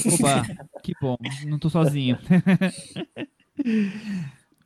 [SPEAKER 2] Opa, que bom. Não tô sozinho.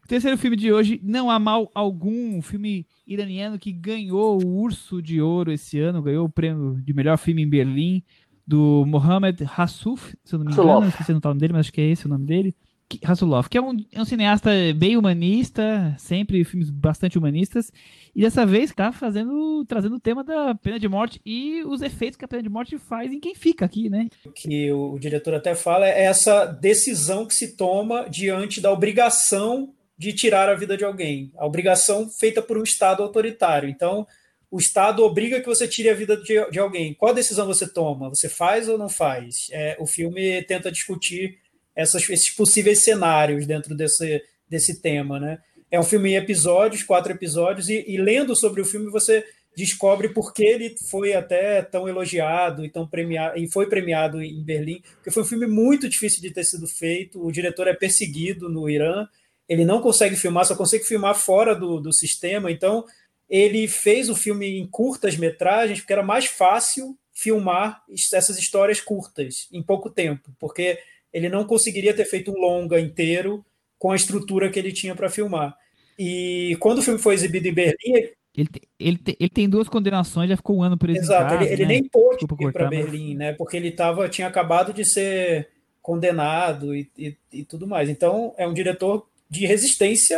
[SPEAKER 2] Terceiro filme de hoje, Não Há Mal Algum, um filme iraniano que ganhou o Urso de Ouro esse ano, ganhou o prêmio de melhor filme em Berlim, do Mohamed Hassouf, se eu não me engano, não esqueci o nome dele, mas acho que é esse o nome dele. Hasselhoff, que é um, é um, cineasta bem humanista, sempre filmes bastante humanistas, e dessa vez está fazendo, trazendo o tema da pena de morte e os efeitos que a pena de morte faz em quem fica aqui, né?
[SPEAKER 5] O que o diretor até fala é essa decisão que se toma diante da obrigação de tirar a vida de alguém, a obrigação feita por um Estado autoritário. Então, o Estado obriga que você tire a vida de, de alguém. Qual decisão você toma? Você faz ou não faz? É, o filme tenta discutir essas, esses possíveis cenários dentro desse, desse tema, né? É um filme em episódios, quatro episódios, e, e lendo sobre o filme você descobre por que ele foi até tão elogiado e tão premiado e foi premiado em Berlim, porque foi um filme muito difícil de ter sido feito. O diretor é perseguido no Irã, ele não consegue filmar, só consegue filmar fora do, do sistema. Então ele fez o filme em curtas metragens, porque era mais fácil filmar essas histórias curtas em pouco tempo, porque ele não conseguiria ter feito um longa inteiro com a estrutura que ele tinha para filmar. E quando o filme foi exibido em Berlim.
[SPEAKER 2] Ele, ele, ele tem duas condenações, já ficou um ano preso.
[SPEAKER 5] Exato, ele, ele né? nem pôde ir para Berlim, né? Porque ele tava, tinha acabado de ser condenado e, e, e, tudo mais. Então, é um diretor de resistência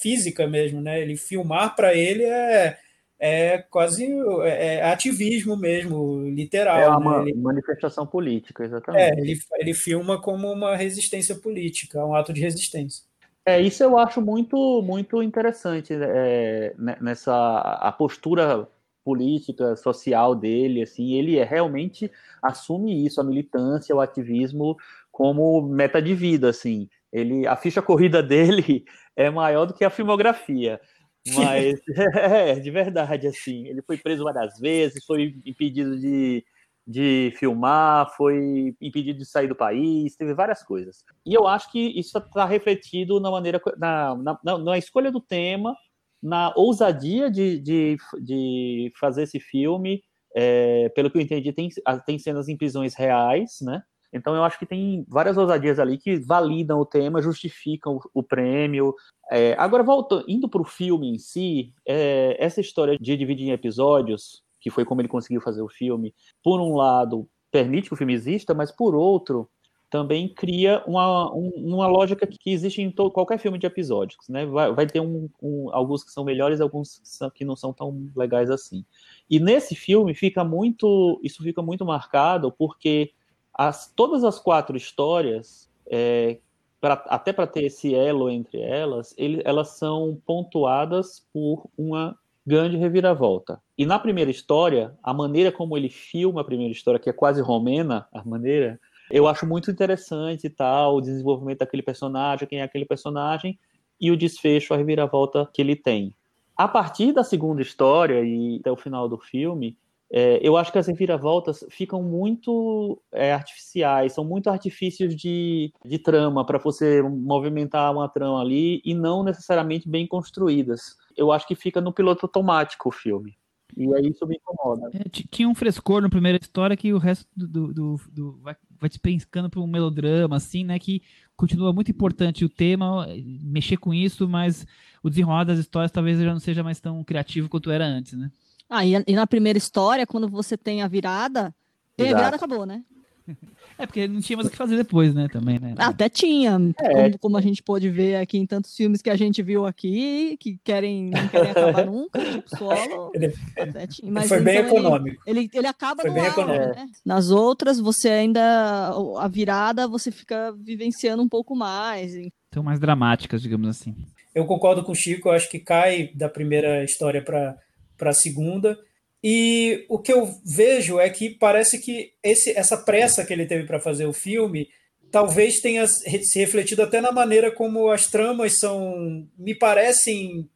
[SPEAKER 5] física mesmo, né? Ele filmar para ele é, é quase é, é ativismo mesmo, literal. É
[SPEAKER 3] uma
[SPEAKER 5] né? ele,
[SPEAKER 3] manifestação política, exatamente. É,
[SPEAKER 5] ele, ele filma como uma resistência política, um ato de resistência.
[SPEAKER 3] É, isso eu acho muito, muito interessante é, né, nessa a postura política, social dele, assim, ele é, realmente assume isso, a militância, o ativismo como meta de vida, assim. Ele, a ficha corrida dele é maior do que a filmografia. Mas é, de verdade, assim, ele foi preso várias vezes, foi impedido de, de filmar, foi impedido de sair do país, teve várias coisas. E eu acho que isso está refletido na maneira, na, na, na, escolha do tema, na ousadia de, de, de fazer esse filme. É, pelo que eu entendi, tem, tem cenas em prisões reais, né? Então eu acho que tem várias ousadias ali que validam o tema, justificam o, prêmio. É, agora, voltando, indo para o filme em si, é, essa história de dividir em episódios, que foi como ele conseguiu fazer o filme, por um lado, permite que o filme exista, mas por outro, também cria uma, um, uma lógica que existe em todo, qualquer filme de episódios, né? Vai, vai ter um, um, alguns que são melhores, alguns que, que não são tão legais assim. E nesse filme fica muito, isso fica muito marcado porque as, todas as quatro histórias, é, pra, até para ter esse elo entre elas, ele, elas são pontuadas por uma grande reviravolta. E na primeira história, a maneira como ele filma a primeira história, que é quase romena, a maneira, eu acho muito interessante e tal, o desenvolvimento daquele personagem, quem é aquele personagem, e o desfecho, a reviravolta que ele tem. A partir da segunda história e até o final do filme, é, eu acho que as reviravoltas ficam muito é, artificiais, são muito artifícios de, de trama para você movimentar uma trama ali e não necessariamente bem construídas. Eu acho que fica no piloto automático o filme. E aí isso me incomoda.
[SPEAKER 2] É, tinha um frescor na primeira história que o resto do, do, do, vai, vai te pensando para um melodrama, assim, né? Que continua muito importante o tema, mexer com isso, mas o desenrolar das histórias talvez já não seja mais tão criativo quanto era antes, né?
[SPEAKER 4] Ah, e, e na primeira história, quando você tem a virada, tem a virada acabou, né?
[SPEAKER 2] É, porque não tinha mais o que fazer depois, né? Também, né?
[SPEAKER 4] Até tinha, é. como, como, a gente pôde ver aqui em tantos filmes que a gente viu aqui, que querem, não querem acabar nunca, tipo solo.
[SPEAKER 5] Ele, até tinha. Mas, Foi bem então, econômico.
[SPEAKER 4] Ele, ele, ele acaba Foi no auge, né? Nas outras, você ainda. A virada você fica vivenciando um pouco mais.
[SPEAKER 2] São mais dramáticas, digamos assim.
[SPEAKER 5] Eu concordo com o Chico, eu acho que cai da primeira história para a segunda. E o que eu vejo é que parece que esse, essa pressa que ele teve para fazer o filme talvez tenha se refletido até na maneira como as tramas são, me parecem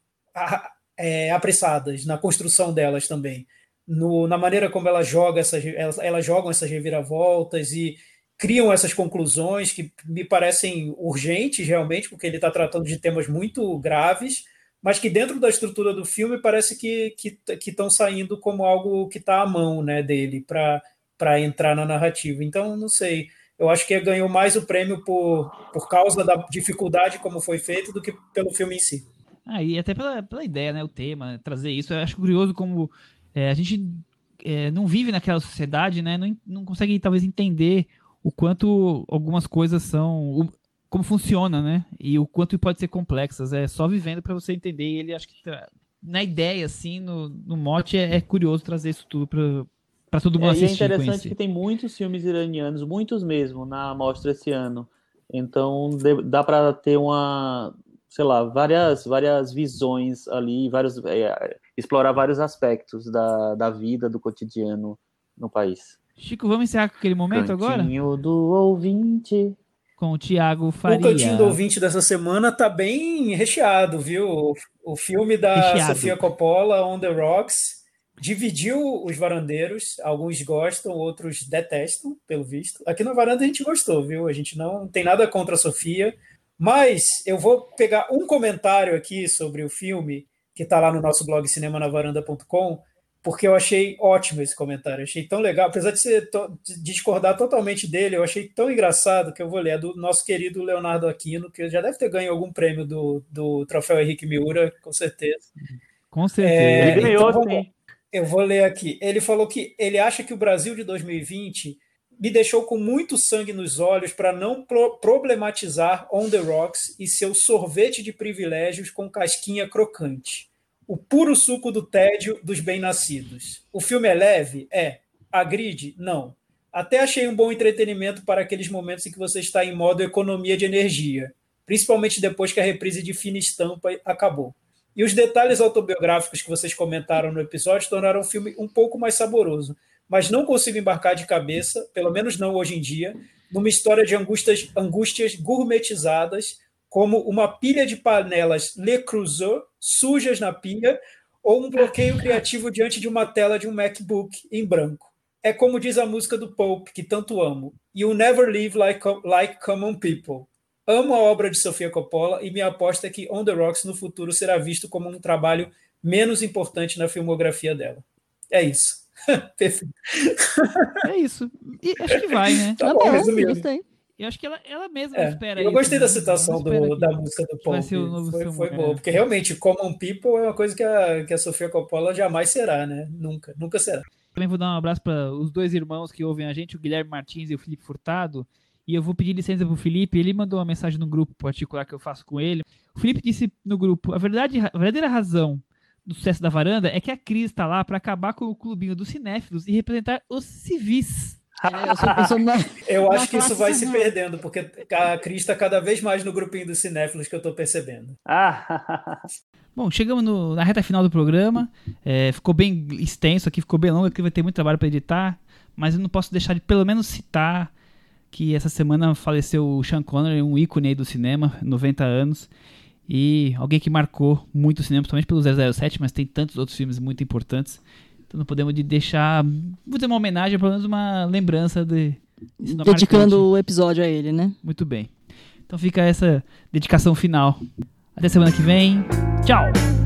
[SPEAKER 5] é, apressadas na construção delas também. No, na maneira como ela joga essas, elas, elas jogam essas reviravoltas e criam essas conclusões que me parecem urgentes realmente, porque ele está tratando de temas muito graves mas que dentro da estrutura do filme parece que estão saindo como algo que está à mão né, dele para entrar na narrativa. Então, não sei. Eu acho que ganhou mais o prêmio por, por causa da dificuldade como foi feito do que pelo filme em si.
[SPEAKER 2] Ah, e até pela, pela ideia, né? O tema, trazer isso. Eu acho curioso como é, a gente é, não vive naquela sociedade, né? Não, não consegue talvez entender o quanto algumas coisas são como funciona, né? E o quanto pode ser complexas. É só vivendo para você entender. E ele acho que na ideia, assim, no, no mote, é, é curioso trazer isso tudo para todo mundo é, assistir.
[SPEAKER 3] E é interessante que tem muitos filmes iranianos, muitos mesmo, na mostra esse ano. Então dá para ter uma, sei lá, várias, várias visões ali, vários, é, explorar vários aspectos da, da vida, do cotidiano no país.
[SPEAKER 2] Chico, vamos encerrar com aquele momento
[SPEAKER 3] Cantinho
[SPEAKER 2] agora?
[SPEAKER 3] do ouvinte
[SPEAKER 2] com o Tiago Faria.
[SPEAKER 5] O cantinho do ouvinte dessa semana tá bem recheado, viu? O filme da recheado. Sofia Coppola, On the Rocks, dividiu os varandeiros. Alguns gostam, outros detestam, pelo visto. Aqui na varanda a gente gostou, viu? A gente não tem nada contra a Sofia. Mas eu vou pegar um comentário aqui sobre o filme, que está lá no nosso blog cinemanavaranda.com, porque eu achei ótimo esse comentário, achei tão legal, apesar de, ser to de discordar totalmente dele, eu achei tão engraçado que eu vou ler, é do nosso querido Leonardo Aquino, que já deve ter ganho algum prêmio do, do troféu Henrique Miura, com certeza.
[SPEAKER 2] Com certeza. É,
[SPEAKER 3] ele ganhou, então,
[SPEAKER 5] Eu vou ler aqui. Ele falou que ele acha que o Brasil de 2020 me deixou com muito sangue nos olhos para não pro problematizar On The Rocks e seu sorvete de privilégios com casquinha crocante o puro suco do tédio dos bem-nascidos. O filme é leve? É. Agride? Não. Até achei um bom entretenimento para aqueles momentos em que você está em modo economia de energia, principalmente depois que a reprise de fina estampa acabou. E os detalhes autobiográficos que vocês comentaram no episódio tornaram o filme um pouco mais saboroso, mas não consigo embarcar de cabeça, pelo menos não hoje em dia, numa história de angústias, angústias gourmetizadas como uma pilha de panelas Le Creuset sujas na pia ou um bloqueio criativo diante de uma tela de um MacBook em branco. É como diz a música do Pope, que tanto amo. You never live like, like common people. Amo a obra de Sofia Coppola e minha aposta é que On the Rocks no futuro será visto como um trabalho menos importante na filmografia dela. É isso. Perfeito.
[SPEAKER 2] É isso. E acho que vai, né?
[SPEAKER 5] Tá, tá bom, resumindo.
[SPEAKER 2] Eu acho que ela, ela mesma é, espera
[SPEAKER 5] Eu gostei né? da citação do, da música do Pop. Foi, foi boa, porque realmente Common People é uma coisa que a, que a Sofia Coppola jamais será, né? Nunca, nunca será.
[SPEAKER 2] Também vou dar um abraço para os dois irmãos que ouvem a gente, o Guilherme Martins e o Felipe Furtado. E eu vou pedir licença para o Felipe. Ele mandou uma mensagem no grupo particular que eu faço com ele. O Felipe disse no grupo: a, verdade, a verdadeira razão do sucesso da varanda é que a Cris está lá para acabar com o clubinho dos cinéfilos e representar os civis.
[SPEAKER 5] É, eu, sou, eu, acho que isso vai se perdendo, porque a Cris está cada vez mais no grupinho dos cinéfilos que eu estou percebendo.
[SPEAKER 2] Bom, chegamos no, na reta final do programa. É, ficou bem extenso aqui, ficou bem longo, aqui vai ter muito trabalho para editar, mas eu não posso deixar de pelo menos citar que essa semana faleceu o Sean Connery, um ícone do cinema, 90 anos. E alguém que marcou muito o cinema, principalmente pelo 007, mas tem tantos outros filmes muito importantes. Então não podemos de deixar, vou dizer uma homenagem, pelo menos uma lembrança de...
[SPEAKER 4] Dedicando
[SPEAKER 2] marcante.
[SPEAKER 4] o episódio a ele, né?
[SPEAKER 2] Muito bem. Então fica essa dedicação final. Até semana que vem. Tchau!